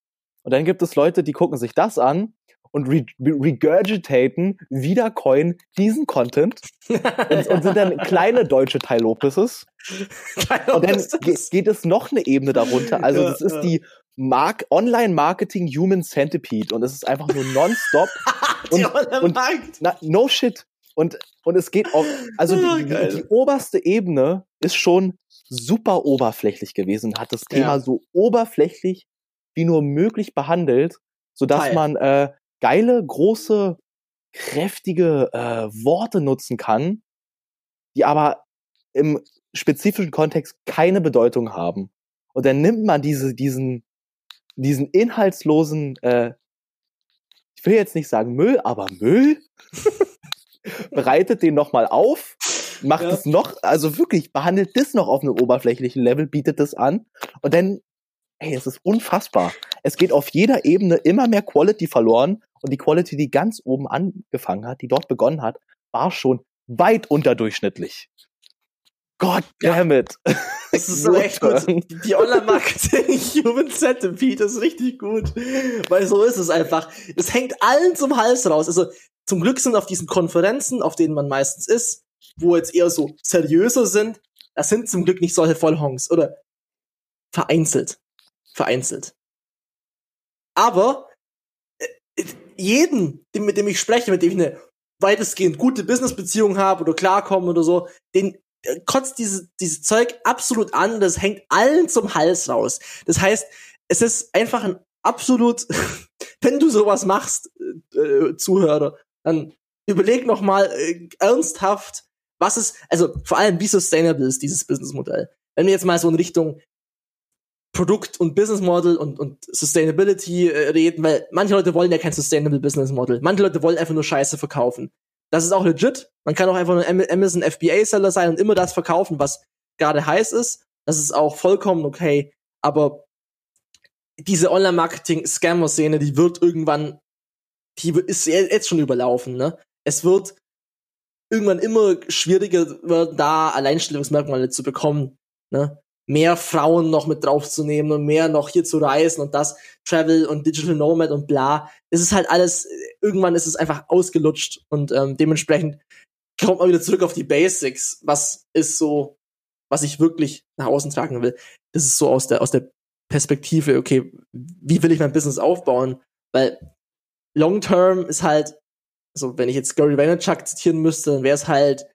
[SPEAKER 2] Und dann gibt es Leute, die gucken sich das an und re regurgitaten, wiedercoin diesen Content und, und, sind dann kleine deutsche Tai Lopezes. und dann geht es noch eine Ebene darunter. Also ja, das ist ja. die Mark Online-Marketing Human Centipede und es ist einfach nur nonstop. und, und na, no shit. Und, und es geht auf, also oh, die, die, die, oberste Ebene ist schon super oberflächlich gewesen, hat das Thema ja. so oberflächlich wie nur möglich behandelt, so dass man äh, geile, große, kräftige äh, Worte nutzen kann, die aber im spezifischen Kontext keine Bedeutung haben. Und dann nimmt man diese, diesen, diesen inhaltslosen, äh, ich will jetzt nicht sagen Müll, aber Müll, bereitet den nochmal auf, macht ja. es noch, also wirklich, behandelt das noch auf einem oberflächlichen Level, bietet das an und dann, ey, es ist unfassbar. Es geht auf jeder Ebene immer mehr Quality verloren und die Quality, die ganz oben angefangen hat, die dort begonnen hat, war schon weit unterdurchschnittlich. God damn it.
[SPEAKER 1] Das ist so echt gut. Die Online-Marketing Human Centipede ist richtig gut. Weil so ist es einfach. Es hängt allen zum Hals raus. Also zum Glück sind auf diesen Konferenzen, auf denen man meistens ist, wo jetzt eher so seriöser sind, das sind zum Glück nicht solche Vollhongs oder vereinzelt. Vereinzelt. Aber äh, jeden, mit dem ich spreche, mit dem ich eine weitestgehend gute Businessbeziehung habe oder klarkomme oder so, den kotzt diese, dieses Zeug absolut an, das hängt allen zum Hals raus. Das heißt, es ist einfach ein absolut, wenn du sowas machst, äh, äh, Zuhörer, dann überleg noch mal äh, ernsthaft, was ist, also vor allem, wie sustainable ist dieses Businessmodell? Wenn wir jetzt mal so in Richtung Produkt und Business Model und, und Sustainability äh, reden, weil manche Leute wollen ja kein Sustainable Business Model. Manche Leute wollen einfach nur Scheiße verkaufen. Das ist auch legit. Man kann auch einfach ein Amazon FBA Seller sein und immer das verkaufen, was gerade heiß ist. Das ist auch vollkommen okay. Aber diese Online-Marketing-Scammer-Szene, die wird irgendwann, die ist jetzt schon überlaufen, ne? Es wird irgendwann immer schwieriger werden, da Alleinstellungsmerkmale zu bekommen, ne? Mehr Frauen noch mit draufzunehmen und mehr noch hier zu reisen und das, Travel und Digital Nomad und bla. Es ist halt alles, irgendwann ist es einfach ausgelutscht und ähm, dementsprechend kommt man wieder zurück auf die Basics. Was ist so, was ich wirklich nach außen tragen will? Das ist so aus der, aus der Perspektive, okay, wie will ich mein Business aufbauen? Weil Long Term ist halt, so wenn ich jetzt Gary Vaynerchuk zitieren müsste, dann wäre es halt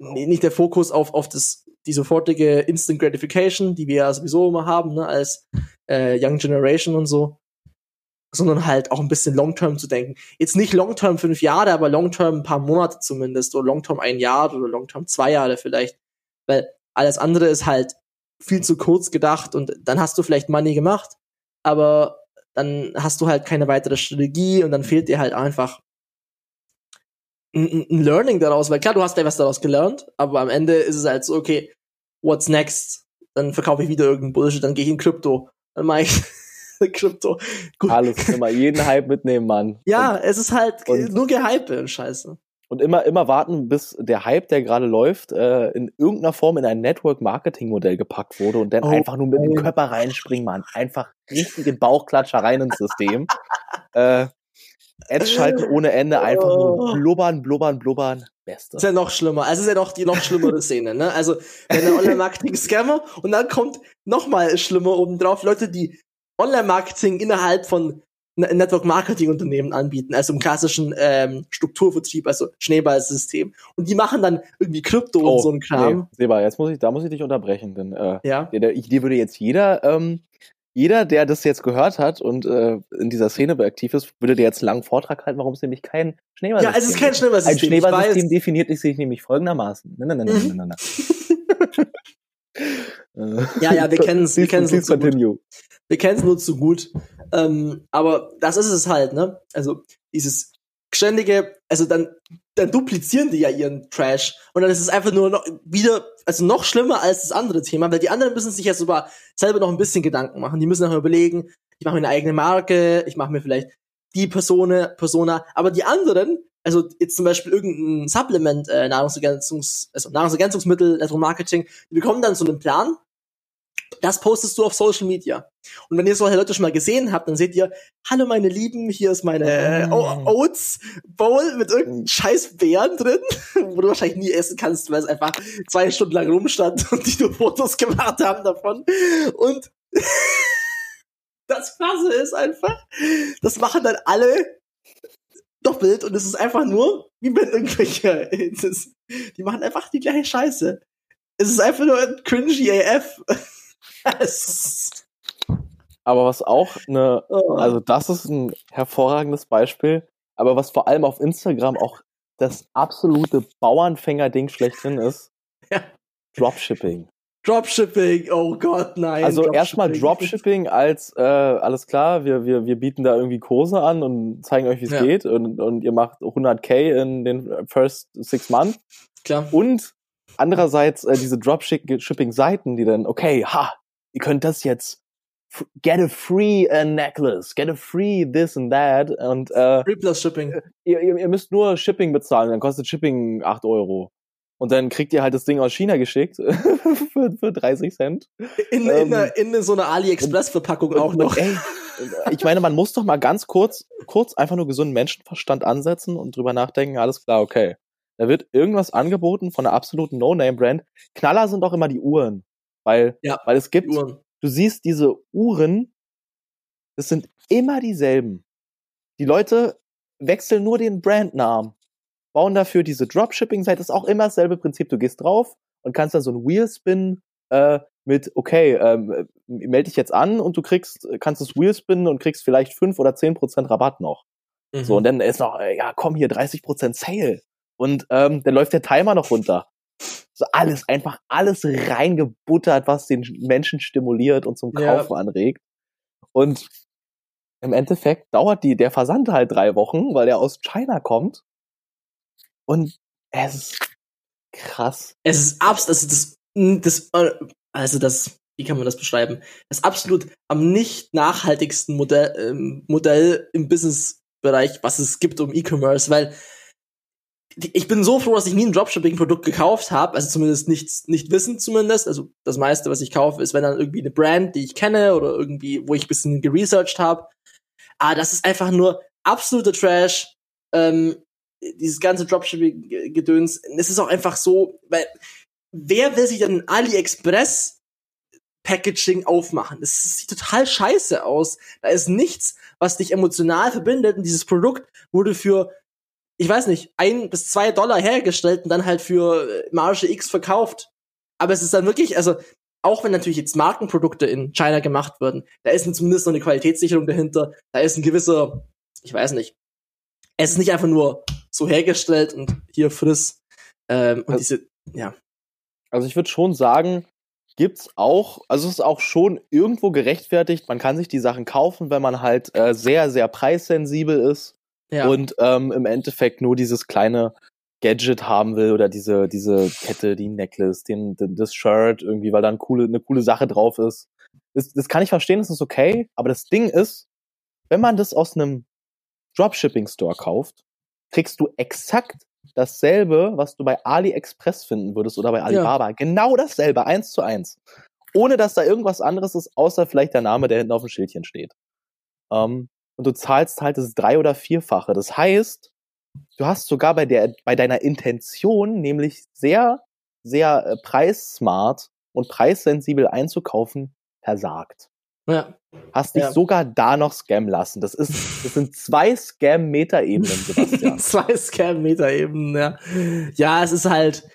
[SPEAKER 1] nicht der Fokus auf, auf das, die sofortige Instant Gratification, die wir ja sowieso immer haben, ne, als äh, Young Generation und so, sondern halt auch ein bisschen Long-Term zu denken. Jetzt nicht Long-Term fünf Jahre, aber Long-Term ein paar Monate zumindest, oder Long-Term ein Jahr oder Long-Term zwei Jahre vielleicht, weil alles andere ist halt viel zu kurz gedacht und dann hast du vielleicht Money gemacht, aber dann hast du halt keine weitere Strategie und dann fehlt dir halt einfach ein, ein Learning daraus, weil klar, du hast ja was daraus gelernt, aber am Ende ist es halt so, okay, what's next? Dann verkaufe ich wieder irgendeinen Bullshit, dann gehe ich in Krypto, dann mache ich Krypto.
[SPEAKER 2] Gut. Alles immer, jeden Hype mitnehmen, Mann.
[SPEAKER 1] Ja, und, es ist halt nur gehype, scheiße.
[SPEAKER 2] Und immer, immer warten, bis der Hype, der gerade läuft, äh, in irgendeiner Form in ein Network-Marketing-Modell gepackt wurde und dann oh, einfach nur mit dem Körper reinspringen, Mann. Einfach richtige Bauchklatscher rein ins System. äh, Ads schalten ohne Ende, einfach nur oh. blubbern, blubbern, blubbern. Beste.
[SPEAKER 1] ist ja noch schlimmer. Also ist ja noch die noch schlimmere Szene, ne? Also, wenn der Online-Marketing-Scammer und dann kommt noch mal schlimmer obendrauf, Leute, die Online-Marketing innerhalb von Network Marketing Unternehmen anbieten, also im klassischen ähm, Strukturvertrieb, also Schneeballsystem. Und die machen dann irgendwie Krypto oh, und so ein Kram. Nee,
[SPEAKER 2] Seba, jetzt muss ich, da muss ich dich unterbrechen, denn äh, ja? der, der, dir würde jetzt jeder, ähm, jeder, der das jetzt gehört hat und äh, in dieser Szene aktiv ist, würde dir jetzt einen langen Vortrag halten, warum es nämlich kein Schneeballsystem ist. Ja, es ist kein Schneeballsystem. Ein Schneeballsystem definiert sich nämlich folgendermaßen. Nein, nein, nein, nein, nein,
[SPEAKER 1] nein. ja, ja, wir kennen es. Wir kennen es wir kennen es nur zu gut. Ähm, aber das ist es halt, ne? Also dieses ständige, also dann, dann duplizieren die ja ihren Trash. Und dann ist es einfach nur noch wieder, also noch schlimmer als das andere Thema, weil die anderen müssen sich jetzt über selber noch ein bisschen Gedanken machen. Die müssen noch überlegen, ich mache mir eine eigene Marke, ich mache mir vielleicht die Persona, Persona, aber die anderen, also jetzt zum Beispiel irgendein Supplement, äh, Nahrungsergänzungs, also Nahrungsergänzungsmittel, Network Marketing, die bekommen dann so einen Plan das postest du auf Social Media. Und wenn ihr solche Leute schon mal gesehen habt, dann seht ihr, hallo meine Lieben, hier ist meine
[SPEAKER 2] Mm.
[SPEAKER 1] Oats Bowl mit irgendeinem scheiß Beeren drin, wo du wahrscheinlich nie essen kannst, weil es einfach zwei Stunden lang rumstand und die nur Fotos gemacht haben davon. Und das Krasse ist einfach, das machen dann alle doppelt und es ist einfach nur, wie wenn irgendwelche, die machen einfach die gleiche Scheiße. Es ist einfach nur cringy AF.
[SPEAKER 2] Aber was auch eine,
[SPEAKER 1] oh.
[SPEAKER 2] also das ist ein hervorragendes Beispiel, aber was vor allem auf Instagram auch das absolute Bauernfänger-Ding schlechthin ist,
[SPEAKER 1] Ja.
[SPEAKER 2] Dropshipping.
[SPEAKER 1] Dropshipping, oh Gott, nein.
[SPEAKER 2] Also erstmal Dropshipping als, äh, alles klar, wir, wir, wir bieten da irgendwie Kurse an und zeigen euch, wie es
[SPEAKER 1] Ja.
[SPEAKER 2] geht und, und ihr macht 100k in den first six months.
[SPEAKER 1] Klar.
[SPEAKER 2] Und andererseits äh, diese Dropshipping-Seiten, die dann, okay, ha, ihr könnt das jetzt, get a free uh, necklace, get a free this and that und äh,
[SPEAKER 1] Free plus Shipping.
[SPEAKER 2] ihr, ihr, ihr müsst nur Shipping bezahlen, dann kostet Shipping 8 Euro. Und dann kriegt ihr halt das Ding aus China geschickt für, für 30 Cent.
[SPEAKER 1] In,
[SPEAKER 2] Ähm,
[SPEAKER 1] in, einer- in so einer AliExpress-Verpackung auch noch.
[SPEAKER 2] Ey, ich meine, man muss doch mal ganz kurz, kurz einfach nur gesunden Menschenverstand ansetzen und drüber nachdenken, alles klar, okay. Da wird irgendwas angeboten von einer absoluten No-Name-Brand. Knaller sind auch immer die Uhren. Weil,
[SPEAKER 1] Ja,
[SPEAKER 2] weil es gibt,
[SPEAKER 1] Uhren.
[SPEAKER 2] du siehst diese Uhren, das sind immer dieselben. Die Leute wechseln nur den Brandnamen, bauen dafür diese Dropshipping-Seite, das ist auch immer dasselbe Prinzip. Du gehst drauf und kannst da so ein Wheelspin äh, mit, okay, ähm, äh, melde dich jetzt an und du kriegst, kannst das Wheelspinnen und kriegst vielleicht fünf oder zehn Prozent Rabatt noch.
[SPEAKER 1] Mhm.
[SPEAKER 2] So, und dann ist noch, äh, ja, komm hier, 30% Sale. Und ähm, dann läuft der Timer noch runter. So alles, einfach alles reingebuttert, was den Menschen stimuliert und zum
[SPEAKER 1] Ja.
[SPEAKER 2] Kaufen anregt. Und im Endeffekt dauert die, der Versand halt drei Wochen, weil der aus China kommt. Und es ist krass.
[SPEAKER 1] Es ist absolut, also das, das, äh, also das, wie kann man das beschreiben? Das absolut am nicht nachhaltigsten Modell, ähm, Modell im Businessbereich, was es gibt um E-Commerce, weil ich bin so froh, dass ich nie ein Dropshipping-Produkt gekauft habe, also zumindest nicht, nicht wissend zumindest. Also das meiste, was ich kaufe, ist wenn dann irgendwie eine Brand, die ich kenne oder irgendwie, wo ich bisschen geresearched habe. Ah, das ist einfach nur absoluter Trash. Ähm, dieses ganze Dropshipping-Gedöns. Es ist auch einfach so, weil wer will sich denn AliExpress Packaging aufmachen? Das sieht total scheiße aus. Da ist nichts, was dich emotional verbindet und dieses Produkt wurde für ich weiß nicht, ein bis zwei Dollar hergestellt und dann halt für äh, Marge X verkauft. Aber es ist dann wirklich, also, auch wenn natürlich jetzt Markenprodukte in China gemacht werden, da ist zumindest noch eine Qualitätssicherung dahinter, da ist ein gewisser, ich weiß nicht, es ist nicht einfach nur so hergestellt und hier friss. Ähm, und
[SPEAKER 2] Also-
[SPEAKER 1] diese, ja.
[SPEAKER 2] Also ich würde schon sagen, gibt's auch, also es ist auch schon irgendwo gerechtfertigt. Man kann sich die Sachen kaufen, wenn man halt äh, sehr, sehr preissensibel ist
[SPEAKER 1] Ja.
[SPEAKER 2] und ähm, im Endeffekt nur dieses kleine Gadget haben will oder diese, diese Kette, die Necklace, den, den, das Shirt irgendwie, weil da eine coole, eine coole Sache drauf ist. Das, das kann ich verstehen, das ist okay, aber das Ding ist, wenn man das aus einem Dropshipping-Store kauft, kriegst du exakt dasselbe, was du bei AliExpress finden würdest oder bei Alibaba. Genau dasselbe, eins zu eins. Ohne dass da irgendwas anderes ist, außer vielleicht der Name, der hinten auf dem Schildchen steht. Ähm, und du zahlst halt das drei- oder vierfache. Das heißt, du hast sogar bei der, bei deiner Intention, nämlich sehr, sehr äh, preissmart und preissensibel einzukaufen, versagt.
[SPEAKER 1] ja.
[SPEAKER 2] Hast dich
[SPEAKER 1] Ja.
[SPEAKER 2] sogar da noch scammen lassen. Das ist, das sind zwei Scam-Meta-Ebenen, Sebastian.
[SPEAKER 1] Zwei Scam-Meter-Ebenen, ja. Ja, es ist halt,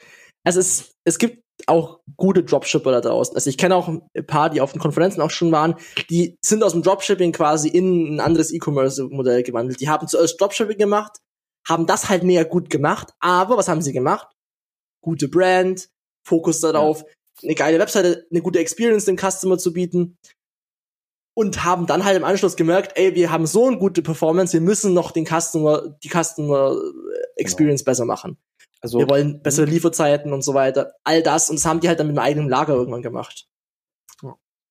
[SPEAKER 1] es ist, es gibt auch gute Dropshipper da draußen. Also ich kenne auch ein paar, die auf den Konferenzen auch schon waren, die sind aus dem Dropshipping quasi in ein anderes E-Commerce-Modell gewandelt. Die haben zuerst Dropshipping gemacht, haben das halt mega gut gemacht, aber was haben sie gemacht? Gute Brand, Fokus darauf, eine geile Webseite, eine gute Experience dem Customer zu bieten. und haben dann halt im Anschluss gemerkt, ey, wir haben so eine gute Performance, wir müssen noch den Customer, die Customer Experience genau. besser machen. Also, wir wollen bessere mhm. Lieferzeiten und so weiter. All das. Und das haben die halt dann mit dem eigenen Lager irgendwann gemacht.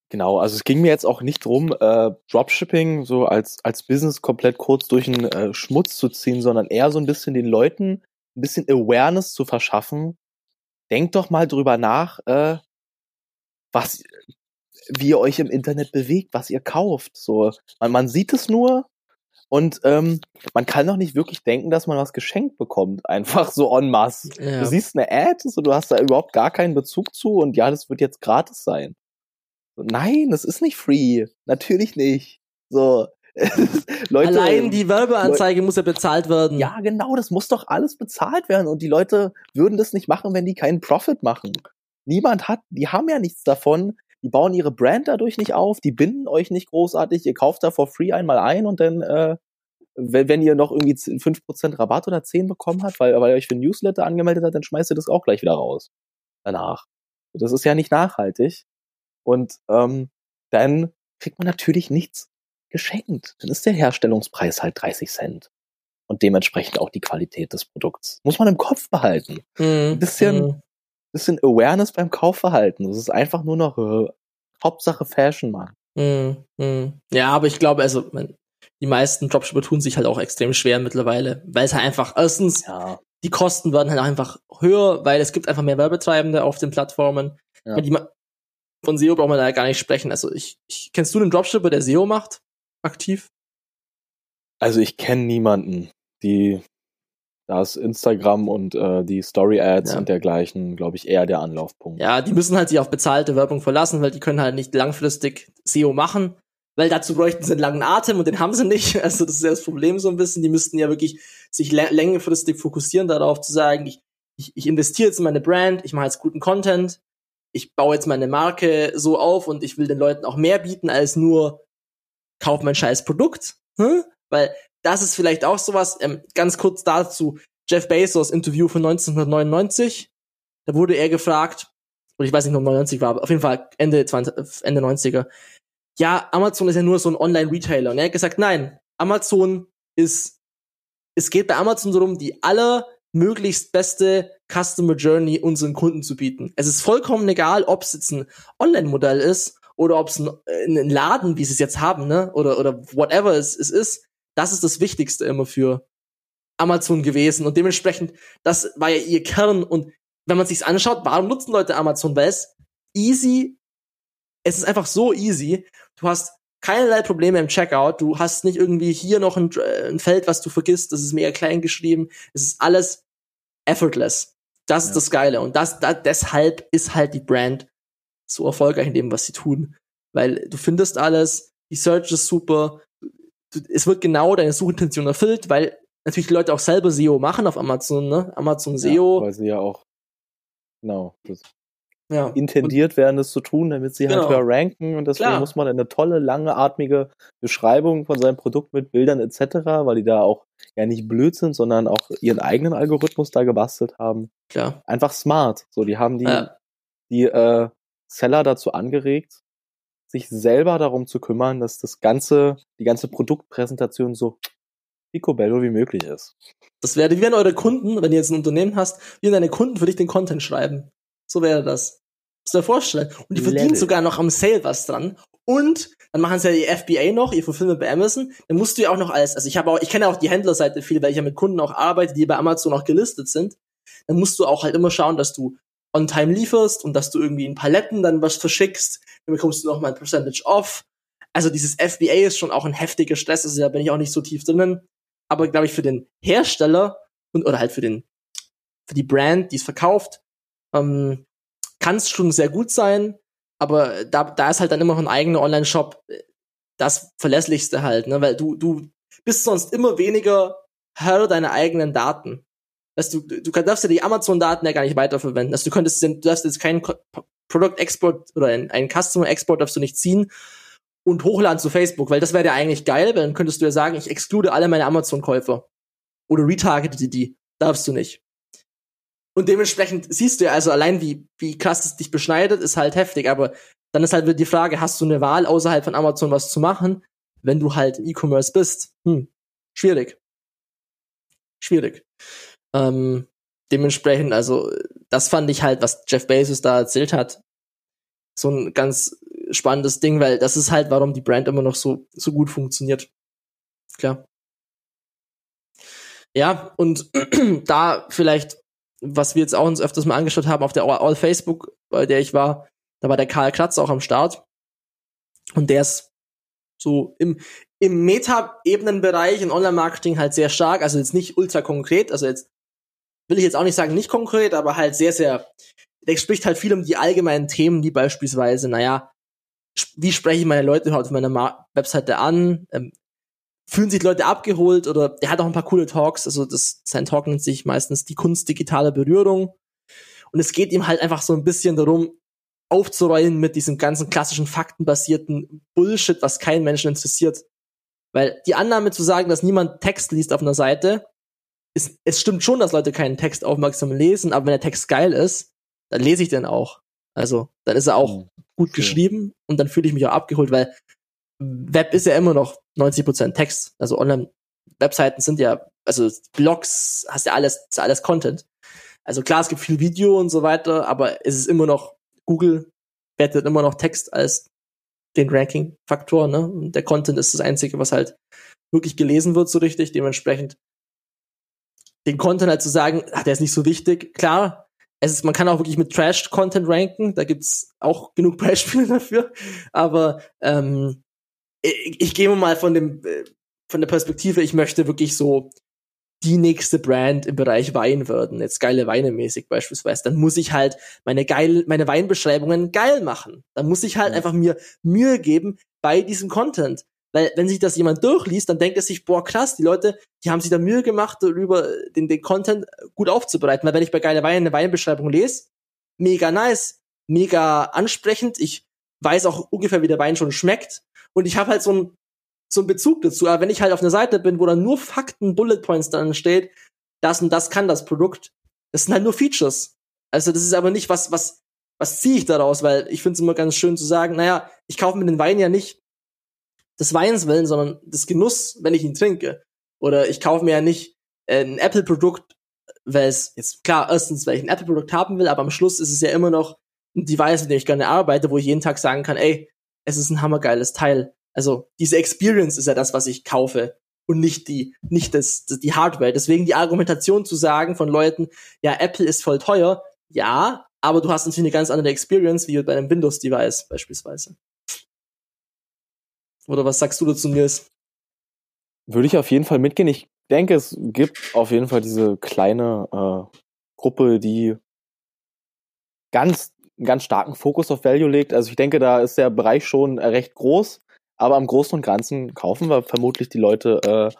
[SPEAKER 2] Genau, also es ging mir jetzt auch nicht drum, äh, Dropshipping so als, als Business komplett kurz durch den äh, Schmutz zu ziehen, sondern eher so ein bisschen den Leuten ein bisschen Awareness zu verschaffen. Denkt doch mal drüber nach, äh, was, wie ihr euch im Internet bewegt, was ihr kauft. So, man, man sieht es nur und ähm, man kann doch nicht wirklich denken, dass man was geschenkt bekommt, einfach so en masse. Ja. Du siehst eine Ad, so, du hast da überhaupt gar keinen Bezug zu und ja, das wird jetzt gratis sein. Nein, das ist nicht free. Natürlich nicht. So.
[SPEAKER 1] Leute, Allein die Werbeanzeige Leute, muss ja bezahlt werden.
[SPEAKER 2] Ja, genau, das muss doch alles bezahlt werden. Und die Leute würden das nicht machen, wenn die keinen Profit machen. Niemand hat, die haben ja nichts davon. Die bauen ihre Brand dadurch nicht auf, die binden euch nicht großartig, ihr kauft da for free einmal ein und dann, äh, wenn, wenn ihr noch irgendwie 5% Rabatt oder 10 bekommen habt, weil, weil ihr euch für ein Newsletter angemeldet habt, dann schmeißt ihr das auch gleich wieder raus. Danach. Das ist ja nicht nachhaltig. Und ähm, dann kriegt man natürlich nichts geschenkt. Dann ist der Herstellungspreis halt 30 Cent. Und dementsprechend auch die Qualität des Produkts. Muss man im Kopf behalten. Mm, Ein bisschen, mm. Bisschen Awareness beim Kaufverhalten. Das ist einfach nur noch äh, Hauptsache Fashion, Mann.
[SPEAKER 1] Mm, mm. Ja, aber ich glaube, also man, die meisten Dropshipper tun sich halt auch extrem schwer mittlerweile, weil es halt einfach erstens ja. die Kosten werden halt einfach höher, weil es gibt einfach mehr Werbetreibende auf den Plattformen. Ja. Die, von SEO braucht man da gar nicht sprechen. Also ich, ich kennst du den Dropshipper, der SEO macht? Aktiv?
[SPEAKER 2] Also ich kenne niemanden, die da ist Instagram und äh, die Story-Ads ja. und dergleichen, glaube ich, eher der Anlaufpunkt.
[SPEAKER 1] Ja, die müssen halt sich auf bezahlte Werbung verlassen, weil die können halt nicht langfristig SEO machen, weil dazu bräuchten sie einen langen Atem und den haben sie nicht. Also das ist ja das Problem so ein bisschen. Die müssten ja wirklich sich längerfristig fokussieren darauf zu sagen, ich, ich, ich investiere jetzt in meine Brand, ich mache jetzt guten Content, ich baue jetzt meine Marke so auf und ich will den Leuten auch mehr bieten als nur kauf mein scheiß Produkt. Hm? Weil das ist vielleicht auch sowas, ähm, ganz kurz dazu, Jeff Bezos Interview von 1999, da wurde er gefragt, oder ich weiß nicht, ob 99 war, aber auf jeden Fall Ende 20, Ende 90er. Ja, Amazon ist ja nur so ein Online-Retailer. Und er hat gesagt, nein, Amazon ist, es geht bei Amazon darum, die allermöglichst beste Customer Journey unseren Kunden zu bieten. Es ist vollkommen egal, ob es jetzt ein Online-Modell ist oder ob es ein, äh, ein, Laden, wie sie es jetzt haben, ne, oder, oder whatever es, es ist. Das ist das Wichtigste immer für Amazon gewesen und dementsprechend, das war ja ihr Kern und wenn man sich's anschaut, warum nutzen Leute Amazon? Weil es easy, es ist einfach so easy. Du hast keinerlei Probleme im Checkout. Du hast nicht irgendwie hier noch ein, äh, ein Feld, was du vergisst. Das ist mega klein geschrieben. Es ist alles effortless. Das ist ja. das Geile. Und das, da, deshalb ist halt die Brand so erfolgreich in dem, was sie tun. Weil du findest alles, die Search ist super, es wird genau deine Suchintention erfüllt, weil natürlich die Leute auch selber SEO machen auf Amazon, ne? Amazon SEO.
[SPEAKER 2] Ja, weil sie ja auch, genau, das ja. intendiert und, werden, das zu tun, damit sie halt genau. halt höher ranken und deswegen Klar. muss man eine tolle, langeatmige Beschreibung von seinem Produkt mit Bildern etc., weil die da auch ja nicht blöd sind, sondern auch ihren eigenen Algorithmus da gebastelt haben.
[SPEAKER 1] Klar.
[SPEAKER 2] Einfach smart. So, die haben die, ja. die äh, Seller dazu angeregt, sich selber darum zu kümmern, dass das ganze, die ganze Produktpräsentation so picobello wie möglich ist.
[SPEAKER 1] Das wäre, wie wenn eure Kunden, wenn ihr jetzt ein Unternehmen hast, wie deine Kunden für dich den Content schreiben. So wäre das. Muss dir vorstellen. Und die verdienen sogar noch am Sale was dran. Und dann machen sie ja die FBA noch, ihr Fulfillment bei Amazon. Dann musst du ja auch noch alles, also ich habe auch, ich kenne auch die Händlerseite viel, weil ich ja mit Kunden auch arbeite, die bei Amazon auch gelistet sind. Dann musst du auch halt immer schauen, dass du on time lieferst und dass du irgendwie in Paletten dann was verschickst. Dann bekommst du noch mal ein Percentage off. Also dieses FBA ist schon auch ein heftiger Stress, also da bin ich auch nicht so tief drinnen. Aber glaube ich für den Hersteller und oder halt für den für die Brand, die es verkauft, ähm, kann es schon sehr gut sein, aber da, da ist halt dann immer noch ein eigener Online-Shop äh, das verlässlichste halt, ne? Weil du, du bist sonst immer weniger Herr deiner eigenen Daten. Dass du, du darfst ja die Amazon-Daten ja gar nicht weiterverwenden. Also du könntest, du darfst jetzt keinen Product Export oder einen Customer Export darfst du nicht ziehen und hochladen zu Facebook, weil das wäre ja eigentlich geil, weil dann könntest du ja sagen, ich exclude alle meine Amazon-Käufer. Oder retargete die. Darfst du nicht. Und dementsprechend siehst du ja also allein, wie, wie krass es dich beschneidet, ist halt heftig. Aber dann ist halt wieder die Frage, hast du eine Wahl außerhalb von Amazon was zu machen, wenn du halt im E-Commerce bist? Hm, schwierig. Schwierig. Ähm, dementsprechend, also das fand ich halt, was Jeff Bezos da erzählt hat, so ein ganz spannendes Ding, weil das ist halt, warum die Brand immer noch so, so gut funktioniert. Klar. Ja, und da vielleicht, was wir jetzt auch uns öfters mal angeschaut haben auf der All Facebook, bei der ich war, da war der Karl Kratz auch am Start. Und der ist so im, im Meta-Ebenen-Bereich in Online-Marketing halt sehr stark, also jetzt nicht ultra konkret, also jetzt will ich jetzt auch nicht sagen nicht konkret, aber halt sehr, sehr, der spricht halt viel um die allgemeinen Themen, wie beispielsweise, naja, wie spreche ich meine Leute überhaupt auf meiner Ma Webseite an? Ähm, fühlen sich Leute abgeholt oder der hat auch ein paar coole Talks, also das, sein Talk nennt sich meistens die Kunst digitaler Berührung. Und es geht ihm halt einfach so ein bisschen darum, aufzuräumen mit diesem ganzen klassischen faktenbasierten Bullshit, was keinen Menschen interessiert. Weil die Annahme zu sagen, dass niemand Text liest auf einer Seite, ist, es stimmt schon, dass Leute keinen Text aufmerksam lesen, aber wenn der Text geil ist, dann lese ich den auch. Also, dann ist er auch mhm. gut okay. geschrieben und dann fühle ich mich auch abgeholt, weil Web ist ja immer noch 90% Text. Also Online-Webseiten sind ja, also Blogs hast ja alles, ist alles Content. Also klar, es gibt viel Video und so weiter, aber es ist immer noch, Google wertet immer noch Text als den Ranking-Faktor, ne? Und der Content ist das Einzige, was halt wirklich gelesen wird so richtig. Dementsprechend den Content halt zu sagen, ach, der ist nicht so wichtig. Klar, es ist, man kann auch wirklich mit Trash-Content ranken, da gibt's auch genug Beispiele dafür. Aber ähm, ich, ich gehe mal von dem äh, von der Perspektive, ich möchte wirklich so die nächste Brand im Bereich Wein werden, jetzt geile Weine mäßig beispielsweise, dann muss ich halt meine geil, meine Weinbeschreibungen geil machen. Dann muss ich halt ja. einfach mir Mühe geben bei diesem Content. Weil wenn sich das jemand durchliest, dann denkt er sich, boah, krass, die Leute, die haben sich da Mühe gemacht, darüber den, den Content gut aufzubereiten. Weil wenn ich bei geile Weine eine Weinbeschreibung lese, mega nice, mega ansprechend. Ich weiß auch ungefähr, wie der Wein schon schmeckt. Und ich habe halt so einen so einen Bezug dazu. Aber wenn ich halt auf einer Seite bin, wo dann nur Fakten, Bullet Points dann steht, das und das kann das Produkt, das sind halt nur Features. Also das ist aber nicht was, was, was ziehe ich daraus, weil ich finde es immer ganz schön zu sagen, naja, ich kaufe mir den Wein ja nicht des Weins willen, sondern des Genuss, wenn ich ihn trinke. Oder ich kaufe mir ja nicht äh, ein Apple-Produkt, weil es jetzt klar, erstens, weil ich ein Apple-Produkt haben will, aber am Schluss ist es ja immer noch ein Device, mit dem ich gerne arbeite, wo ich jeden Tag sagen kann, ey, es ist ein hammergeiles Teil. Also diese Experience ist ja das, was ich kaufe und nicht die, nicht das, die Hardware. Deswegen die Argumentation zu sagen von Leuten, ja, Apple ist voll teuer, ja, aber du hast natürlich eine ganz andere Experience wie bei einem Windows-Device beispielsweise. Oder was sagst du dazu, Nils?
[SPEAKER 2] Würde ich auf jeden Fall mitgehen. Ich denke, es gibt auf jeden Fall diese kleine äh, Gruppe, die ganz einen ganz starken Fokus auf Value legt. Also ich denke, da ist der Bereich schon recht groß, aber am Großen und Ganzen kaufen wir vermutlich die Leute äh,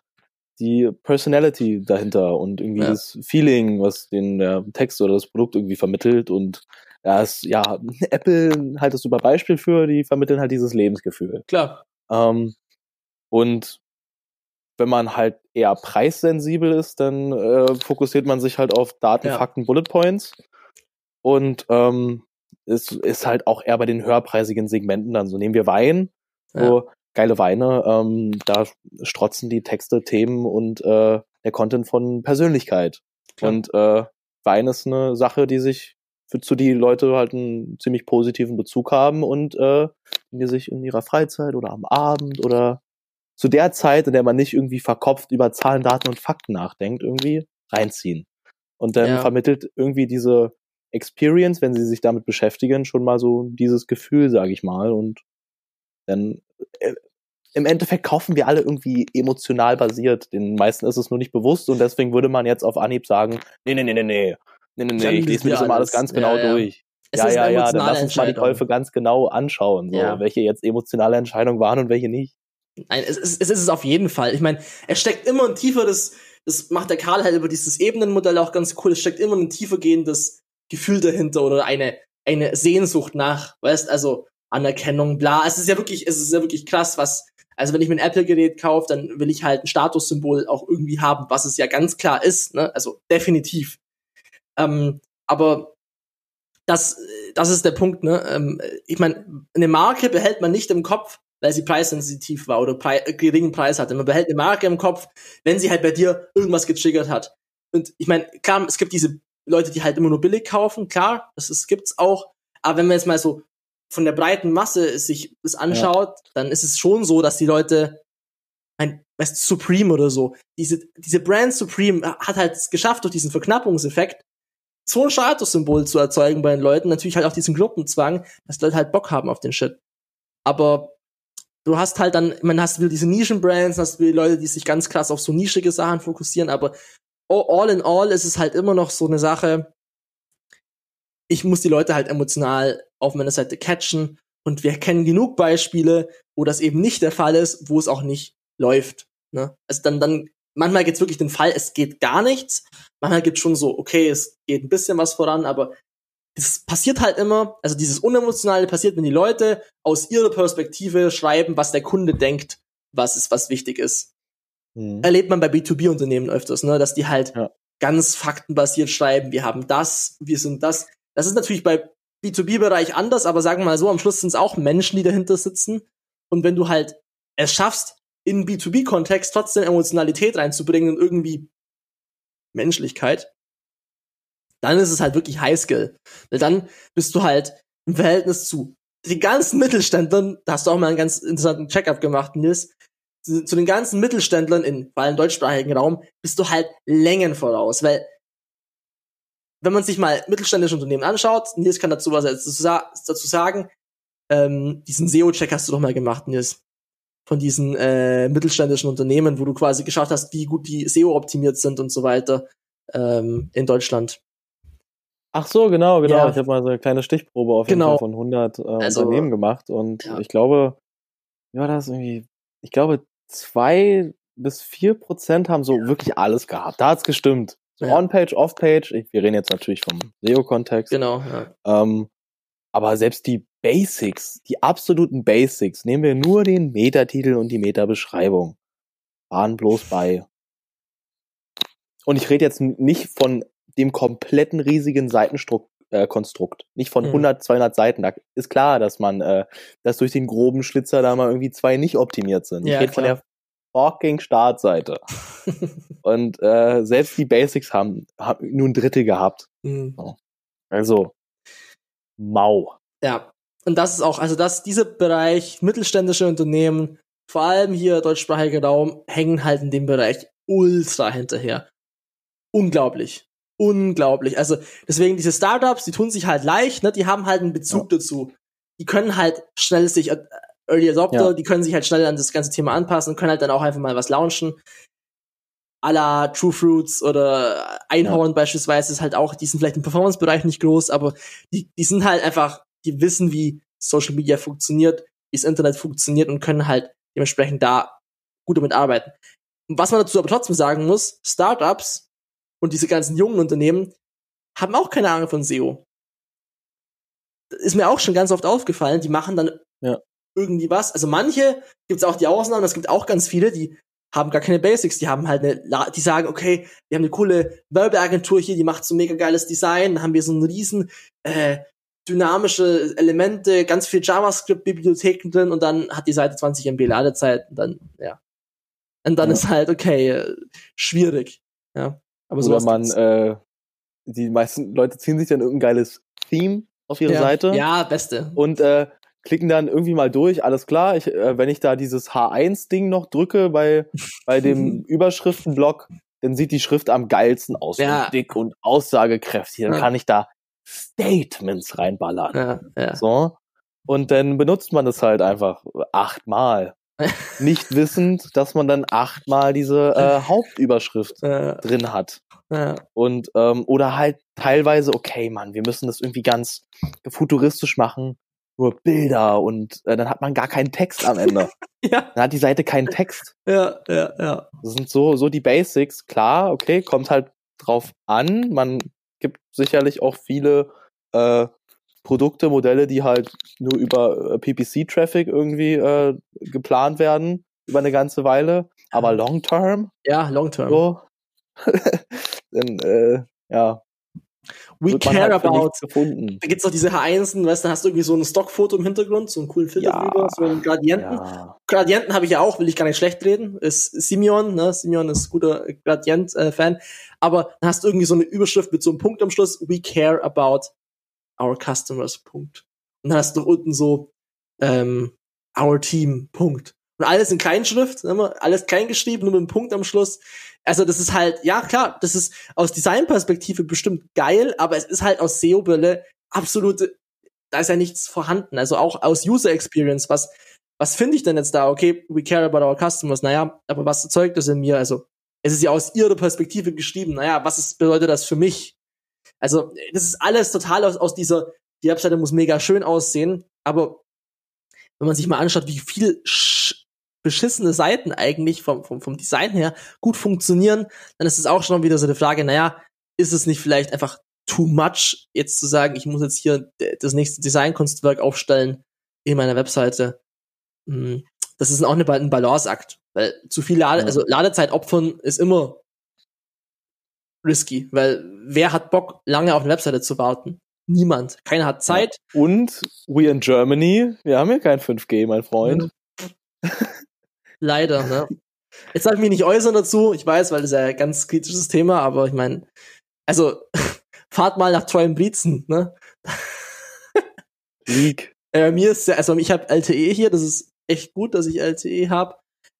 [SPEAKER 2] die Personality dahinter und irgendwie ja. das Feeling, was den der Text oder das Produkt irgendwie vermittelt und ist, ja, Apple halt das super Beispiel für, die vermitteln halt dieses Lebensgefühl.
[SPEAKER 1] Klar.
[SPEAKER 2] Ähm, und wenn man halt eher preissensibel ist, dann äh, fokussiert man sich halt auf Daten, ja. Fakten, Bullet Points. Und ähm, ist, ist halt auch eher bei den höherpreisigen Segmenten dann so. Nehmen wir Wein, so ja. geile Weine, ähm, da strotzen die Texte, Themen und äh, der Content von Persönlichkeit. Klar. Und äh, Wein ist eine Sache, die sich für zu die Leute halt einen ziemlich positiven Bezug haben und äh, die sich in ihrer Freizeit oder am Abend oder zu der Zeit, in der man nicht irgendwie verkopft über Zahlen, Daten und Fakten nachdenkt, irgendwie reinziehen. Und dann ja. vermittelt irgendwie diese Experience, wenn sie sich damit beschäftigen, schon mal so dieses Gefühl, sage ich mal. Und dann äh, im Endeffekt kaufen wir alle irgendwie emotional basiert. Den meisten ist es nur nicht bewusst und deswegen würde man jetzt auf Anhieb sagen, nee, nee, nee, nee, nee. Nee, nee, nee, ich lese mir das immer alles ganz genau ja, ja. durch. Ja, ja, ja, dann lass uns mal die Käufe ganz genau anschauen, so, ja. welche jetzt emotionale Entscheidungen waren und welche nicht.
[SPEAKER 1] Nein, es, es, es ist es auf jeden Fall. Ich meine, es steckt immer ein tieferes, das macht der Karl halt über dieses Ebenenmodell auch ganz cool, es steckt immer ein tiefer gehendes Gefühl dahinter oder eine, eine Sehnsucht nach, weißt, also Anerkennung, bla. Es ist ja wirklich, es ist ja wirklich krass, was, also wenn ich mir ein Apple-Gerät kaufe, dann will ich halt ein Statussymbol auch irgendwie haben, was es ja ganz klar ist, ne? Also definitiv. Ähm, aber das, das ist der Punkt, ne? Ähm, ich meine, eine Marke behält man nicht im Kopf, weil sie preissensitiv war oder prei geringen Preis hatte. Man behält eine Marke im Kopf, wenn sie halt bei dir irgendwas getriggert hat. Und ich meine, klar, es gibt diese Leute, die halt immer nur billig kaufen, klar, das ist, gibt's auch. Aber wenn man jetzt mal so von der breiten Masse sich das anschaut, ja. dann ist es schon so, dass die Leute ein weißt, Supreme oder so, diese, diese Brand Supreme hat halt geschafft durch diesen Verknappungseffekt, so ein Statussymbol zu erzeugen bei den Leuten, natürlich halt auch diesen Gruppenzwang, dass Leute halt Bock haben auf den Shit. Aber du hast halt dann, man hast wieder diese Nischenbrands, hast wieder Leute, die sich ganz krass auf so nischige Sachen fokussieren, aber all in all ist es halt immer noch so eine Sache, ich muss die Leute halt emotional auf meiner Seite catchen und wir kennen genug Beispiele, wo das eben nicht der Fall ist, wo es auch nicht läuft. Ne? Also dann, dann, manchmal geht's wirklich den Fall, es geht gar nichts. Manchmal gibt's schon so, okay, es geht ein bisschen was voran, aber es passiert halt immer, also dieses Unemotionale passiert, wenn die Leute aus ihrer Perspektive schreiben, was der Kunde denkt, was ist, was wichtig ist. Mhm. Erlebt man bei B2B-Unternehmen öfters, ne, dass die halt ja. ganz faktenbasiert schreiben, wir haben das, wir sind das. Das ist natürlich bei B2B-Bereich anders, aber sagen wir mal so, am Schluss sind es auch Menschen, die dahinter sitzen. Und wenn du halt es schaffst, in B2B-Kontext trotzdem Emotionalität reinzubringen und irgendwie Menschlichkeit, dann ist es halt wirklich Highskill. Weil dann bist du halt im Verhältnis zu den ganzen Mittelständlern, da hast du auch mal einen ganz interessanten Check-up gemacht, Nils, zu, zu den ganzen Mittelständlern in vor allem deutschsprachigen Raum bist du halt Längen voraus, weil wenn man sich mal mittelständische Unternehmen anschaut, Nils kann dazu was dazu sagen, ähm, diesen SEO-Check hast du doch mal gemacht, Nils. Von diesen äh, mittelständischen Unternehmen, wo du quasi geschafft hast, wie gut die SEO optimiert sind und so weiter ähm, in Deutschland.
[SPEAKER 2] Ach so, genau, genau. Ja. Ich habe mal so eine kleine Stichprobe auf jeden genau. Fall von 100 äh, also, Unternehmen gemacht und ja. ich glaube, war das irgendwie? Ich glaube, zwei bis vier Prozent haben so wirklich alles gehabt. Da hat's gestimmt. So ja. On-Page, Off-Page. Wir reden jetzt natürlich vom SEO-Kontext.
[SPEAKER 1] Genau. Ja.
[SPEAKER 2] Ähm, aber selbst die Basics, die absoluten Basics, nehmen wir nur den Metatitel und die Meta-Beschreibung, waren bloß bei. Und ich rede jetzt nicht von dem kompletten riesigen Seitenkonstrukt, äh, nicht von 100, mhm. 200 Seiten. Da ist klar, dass man, äh, dass durch den groben Schlitzer da mal irgendwie zwei nicht optimiert sind. Ja, ich rede von der fucking Startseite. und äh, selbst die Basics haben, haben nur ein Drittel gehabt. Mhm. Also, mau.
[SPEAKER 1] Ja, und das ist auch, also dass dieser Bereich mittelständische Unternehmen, vor allem hier deutschsprachiger Raum, hängen halt in dem Bereich ultra hinterher. Unglaublich unglaublich. Also deswegen diese Startups, die tun sich halt leicht, ne? Die haben halt einen Bezug ja. dazu. Die können halt schnell sich äh, Early Adopter, ja. die können sich halt schnell an das ganze Thema anpassen und können halt dann auch einfach mal was launchen. A la True Fruits oder Einhorn ja. beispielsweise ist halt auch, die sind vielleicht im Performance-Bereich nicht groß, aber die, die sind halt einfach, die wissen, wie Social Media funktioniert, wie das Internet funktioniert und können halt dementsprechend da gut damit arbeiten. Was man dazu aber trotzdem sagen muss, Startups und diese ganzen jungen Unternehmen haben auch keine Ahnung von SEO. ist mir auch schon ganz oft aufgefallen, die machen dann ja. irgendwie was. Also manche gibt es auch die Ausnahmen, es gibt auch ganz viele, die haben gar keine Basics, die haben halt eine, die sagen, okay, wir haben eine coole Werbeagentur hier, die macht so mega geiles Design, dann haben wir so einen riesen äh, dynamische Elemente, ganz viel JavaScript-Bibliotheken drin und dann hat die Seite 20 MB Ladezeit und dann, ja. Und dann ja. ist halt, okay, äh, schwierig. Ja.
[SPEAKER 2] Aber Oder man, äh, die meisten Leute ziehen sich dann irgendein geiles Theme auf ihre
[SPEAKER 1] ja.
[SPEAKER 2] Seite.
[SPEAKER 1] Ja, beste.
[SPEAKER 2] Und äh, klicken dann irgendwie mal durch, alles klar. Ich, äh, wenn ich da dieses H1-Ding noch drücke bei, bei dem Überschriftenblock, dann sieht die Schrift am geilsten aus. Ja. Und dick und aussagekräftig. Dann ja. kann ich da Statements reinballern. Ja, ja. So. Und dann benutzt man es halt einfach achtmal nicht wissend, dass man dann achtmal diese äh, Hauptüberschrift ja. drin hat. Ja. Und ähm, oder halt teilweise, okay, Mann, wir müssen das irgendwie ganz futuristisch machen, nur Bilder und äh, dann hat man gar keinen Text am Ende. ja. Dann hat die Seite keinen Text.
[SPEAKER 1] Ja, ja, ja.
[SPEAKER 2] Das sind so so die Basics. Klar, okay, kommt halt drauf an. Man sicherlich auch viele äh, Produkte, Modelle, die halt nur über äh, PPC-Traffic irgendwie äh, geplant werden, über eine ganze Weile. Aber long term?
[SPEAKER 1] Ja, long term.
[SPEAKER 2] So, dann, äh, ja,
[SPEAKER 1] We care
[SPEAKER 2] halt
[SPEAKER 1] about.
[SPEAKER 2] gefunden.
[SPEAKER 1] Da gibt's noch diese H1, weißt du, da hast du irgendwie so ein Stockfoto im Hintergrund, so einen coolen Filter
[SPEAKER 2] Ja.
[SPEAKER 1] drüber, so einen Gradienten.
[SPEAKER 2] Ja.
[SPEAKER 1] Gradienten habe ich ja auch, will ich gar nicht schlecht reden. Ist Simeon, ne? Simeon ist guter Gradient-Fan. Aber dann hast du irgendwie so eine Überschrift mit so einem Punkt am Schluss. We care about our customers. Punkt. Und dann hast du unten so ähm, our team. Punkt. Und alles in Kleinschrift, ne? alles klein geschrieben, nur mit einem Punkt am Schluss. Also das ist halt, ja klar, das ist aus Designperspektive bestimmt geil, aber es ist halt aus SEO-Brille absolute, da ist ja nichts vorhanden. Also auch aus User Experience, was was finde ich denn jetzt da? Okay, we care about our customers. Naja, aber was erzeugt das in mir? Also, es ist ja aus ihrer Perspektive geschrieben. Naja, was ist, bedeutet das für mich? Also, das ist alles total aus, aus dieser, die Webseite muss mega schön aussehen, aber wenn man sich mal anschaut, wie viel beschissene Seiten eigentlich vom, vom, vom Design her gut funktionieren, dann ist es auch schon wieder so eine Frage, naja, ist es nicht vielleicht einfach too much, jetzt zu sagen, ich muss jetzt hier das nächste Designkunstwerk aufstellen in meiner Webseite? Hm, das ist auch eine, ein Balanceakt, weil zu viel Lade,
[SPEAKER 2] Ja.
[SPEAKER 1] also Ladezeit opfern ist immer risky, weil wer hat Bock, lange auf eine Webseite zu warten? Niemand. Keiner hat Zeit.
[SPEAKER 2] Und we in Germany, wir haben hier kein 5G, mein Freund.
[SPEAKER 1] Leider, ne? Jetzt darf ich mich nicht äußern dazu. Ich weiß, weil das ist ja ein ganz kritisches Thema, aber ich meine, also fahrt mal nach Treuem Brietzen, ne?
[SPEAKER 2] League.
[SPEAKER 1] Äh, mir ist ja, also ich habe LTE hier, das ist echt gut, dass ich LTE habe.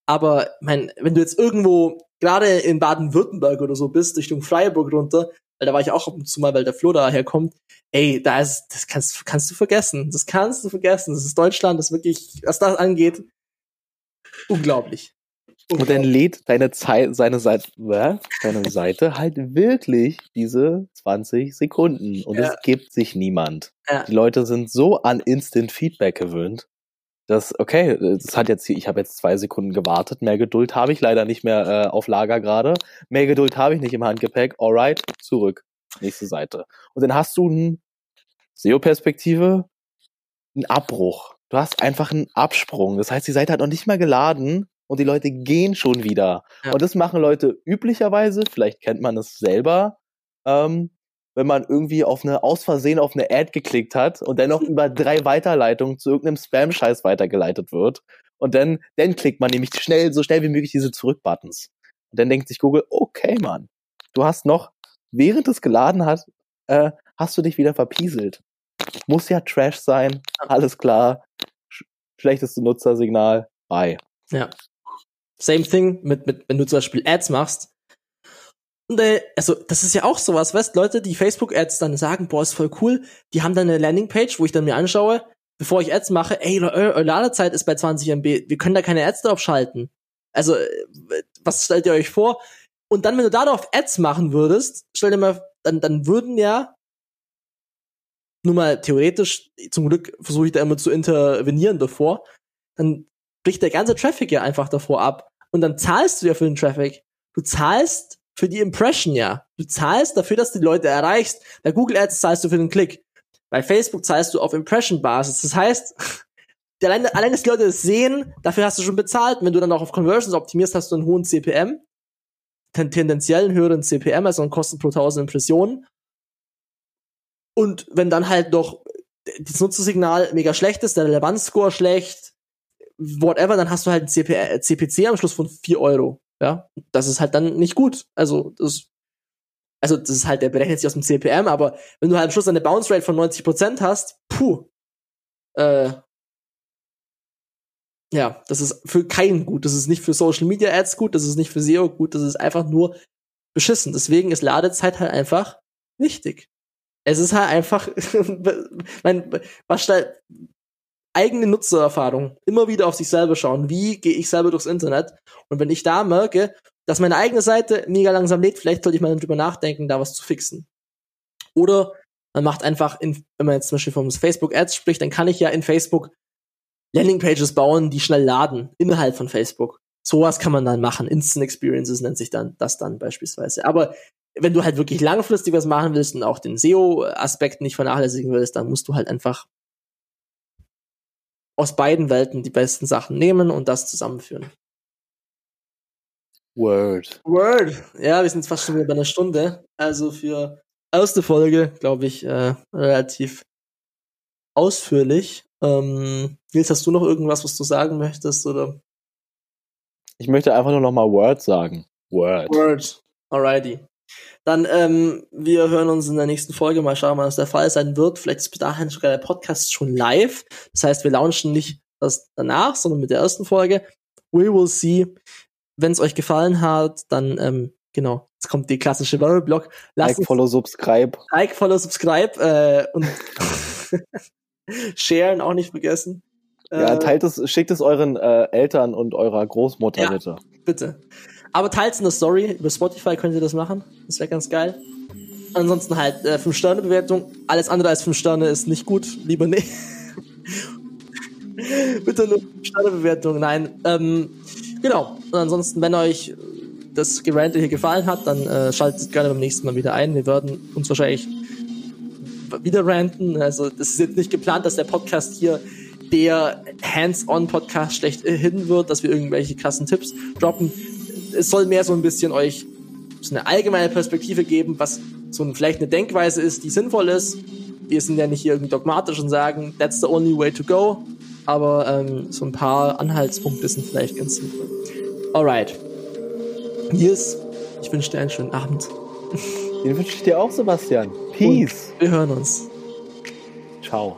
[SPEAKER 1] Aber mein, wenn du jetzt irgendwo gerade in Baden-Württemberg oder so bist, Richtung Freiburg runter, weil da war ich auch ab und zu mal, weil der Flo da herkommt, ey, da ist, das kannst, kannst du vergessen. Das kannst du vergessen. Das ist Deutschland, das wirklich, was das angeht, unglaublich.
[SPEAKER 2] Und dann lädt deine Zeit, seine Seite, was? deine Seite halt wirklich diese 20 Sekunden. Und
[SPEAKER 1] Ja.
[SPEAKER 2] es gibt sich niemand.
[SPEAKER 1] Ja.
[SPEAKER 2] Die Leute sind so an Instant Feedback gewöhnt, dass, okay, das hat jetzt, hier- ich habe jetzt zwei Sekunden gewartet, mehr Geduld habe ich leider nicht mehr äh, auf Lager gerade. Mehr Geduld habe ich nicht im Handgepäck. Alright, zurück. Nächste Seite. Und dann hast du ein SEO-Perspektive, einen Abbruch. Du hast einfach einen Absprung. Das heißt, die Seite hat noch nicht mal geladen und die Leute gehen schon wieder.
[SPEAKER 1] Ja.
[SPEAKER 2] Und das machen Leute üblicherweise, vielleicht kennt man es selber, ähm, wenn man irgendwie auf eine, aus Versehen auf eine Ad geklickt hat und dann noch über drei Weiterleitungen zu irgendeinem Spam-Scheiß weitergeleitet wird. Und dann, dann klickt man nämlich schnell, so schnell wie möglich diese Zurück-Buttons. Und dann denkt sich Google, okay, Mann, du hast noch, während es geladen hat, äh, hast du dich wieder verpieselt. Muss ja Trash sein, alles klar. Sch schlechteste Nutzersignal, bye.
[SPEAKER 1] Ja. Same thing mit, mit, wenn du zum Beispiel Ads machst. Und, äh, also, das ist ja auch sowas, weißt Leute, die Facebook-Ads dann sagen, boah, ist voll cool, die haben dann eine Landingpage, wo ich dann mir anschaue, bevor ich Ads mache, ey, eure, eure Ladezeit ist bei 20 MB, wir können da keine Ads drauf schalten. Also, äh, was stellt ihr euch vor? Und dann, wenn du darauf Ads machen würdest, stell dir mal, dann, dann würden ja, nur mal theoretisch, zum Glück versuche ich da immer zu intervenieren davor, dann bricht der ganze Traffic ja einfach davor ab. Und dann zahlst du ja für den Traffic. Du zahlst für die Impression ja. Du zahlst dafür, dass du die Leute erreichst. Bei Google Ads zahlst du für den Klick. Bei Facebook zahlst du auf Impression-Basis. Das heißt, allein, allein, dass die Leute es sehen, dafür hast du schon bezahlt. Wenn du dann auch auf Conversions optimierst, hast du einen hohen CPM. Ten tendenziell einen höheren CPM, also einen Kosten pro 1000 Impressionen. Und wenn dann halt noch das Nutzersignal mega schlecht ist, der Relevanzscore schlecht, whatever, dann hast du halt ein CP, äh, CPC am Schluss von 4 Euro. Ja, das ist halt dann nicht gut. Also, das, also, das ist halt, der berechnet sich aus dem CPM, aber wenn du halt am Schluss eine Bounce Rate von 90% hast, puh, äh, ja, das ist für keinen gut. Das ist nicht für Social Media Ads gut, das ist nicht für SEO gut, das ist einfach nur beschissen. Deswegen ist Ladezeit halt einfach wichtig. Es ist halt einfach, mein, was stellt, eigene Nutzererfahrung, immer wieder auf sich selber schauen, wie gehe ich selber durchs Internet und wenn ich da merke, dass meine eigene Seite mega langsam lädt, vielleicht sollte ich mal drüber nachdenken, da was zu fixen. Oder man macht einfach, in, wenn man jetzt zum Beispiel vom Facebook Ads spricht, dann kann ich ja in Facebook Landingpages bauen, die schnell laden, innerhalb von Facebook. Sowas kann man dann machen. Instant Experiences nennt sich dann das dann beispielsweise. Aber wenn du halt wirklich langfristig was machen willst und auch den SEO-Aspekt nicht vernachlässigen willst, dann musst du halt einfach aus beiden Welten die besten Sachen nehmen und das zusammenführen.
[SPEAKER 2] Word.
[SPEAKER 1] Word. Ja, wir sind jetzt fast schon wieder bei einer Stunde. Also für erste Folge, glaube ich, äh, relativ ausführlich. Ähm, Nils, hast du noch irgendwas, was du sagen möchtest? Oder?
[SPEAKER 2] Ich möchte einfach nur noch mal Word sagen. Word.
[SPEAKER 1] Word. Alrighty. Dann, ähm, wir hören uns in der nächsten Folge. Mal schauen, was der Fall sein wird. Vielleicht ist bis dahin sogar der Podcast schon live. Das heißt, wir launchen nicht das danach, sondern mit der ersten Folge. We will see. Wenn es euch gefallen hat, dann, ähm, genau, jetzt kommt die klassische Werbeblock.
[SPEAKER 2] Like, follow, subscribe.
[SPEAKER 1] Like, follow, subscribe äh, und sharen auch nicht vergessen.
[SPEAKER 2] Ja,
[SPEAKER 1] Äh,
[SPEAKER 2] teilt es, schickt es euren äh, Eltern und eurer Großmutter
[SPEAKER 1] Ja.
[SPEAKER 2] bitte.
[SPEAKER 1] bitte. Aber teils in der Story, über Spotify könnt ihr das machen. Das wäre ganz geil. Ansonsten halt äh, 5-Sterne-Bewertung. Alles andere als 5 Sterne ist nicht gut. Lieber nicht. Bitte nur 5-Sterne-Bewertung. Nein. Ähm, genau. Und ansonsten, wenn euch das Gerante hier gefallen hat, dann äh, schaltet gerne beim nächsten Mal wieder ein. Wir werden uns wahrscheinlich wieder ranten. Also das ist jetzt nicht geplant, dass der Podcast hier der Hands-on-Podcast schlechthin wird, dass wir irgendwelche krassen Tipps droppen. Es soll mehr so ein bisschen euch so eine allgemeine Perspektive geben, was so ein, vielleicht eine Denkweise ist, die sinnvoll ist. Wir sind ja nicht hier irgendwie dogmatisch und sagen, that's the only way to go. Aber ähm, so ein paar Anhaltspunkte sind vielleicht ganz sinnvoll. Alright. Nils, ich wünsche dir einen schönen Abend.
[SPEAKER 2] Den wünsche ich dir auch, Sebastian. Peace.
[SPEAKER 1] Wir hören uns.
[SPEAKER 2] Ciao.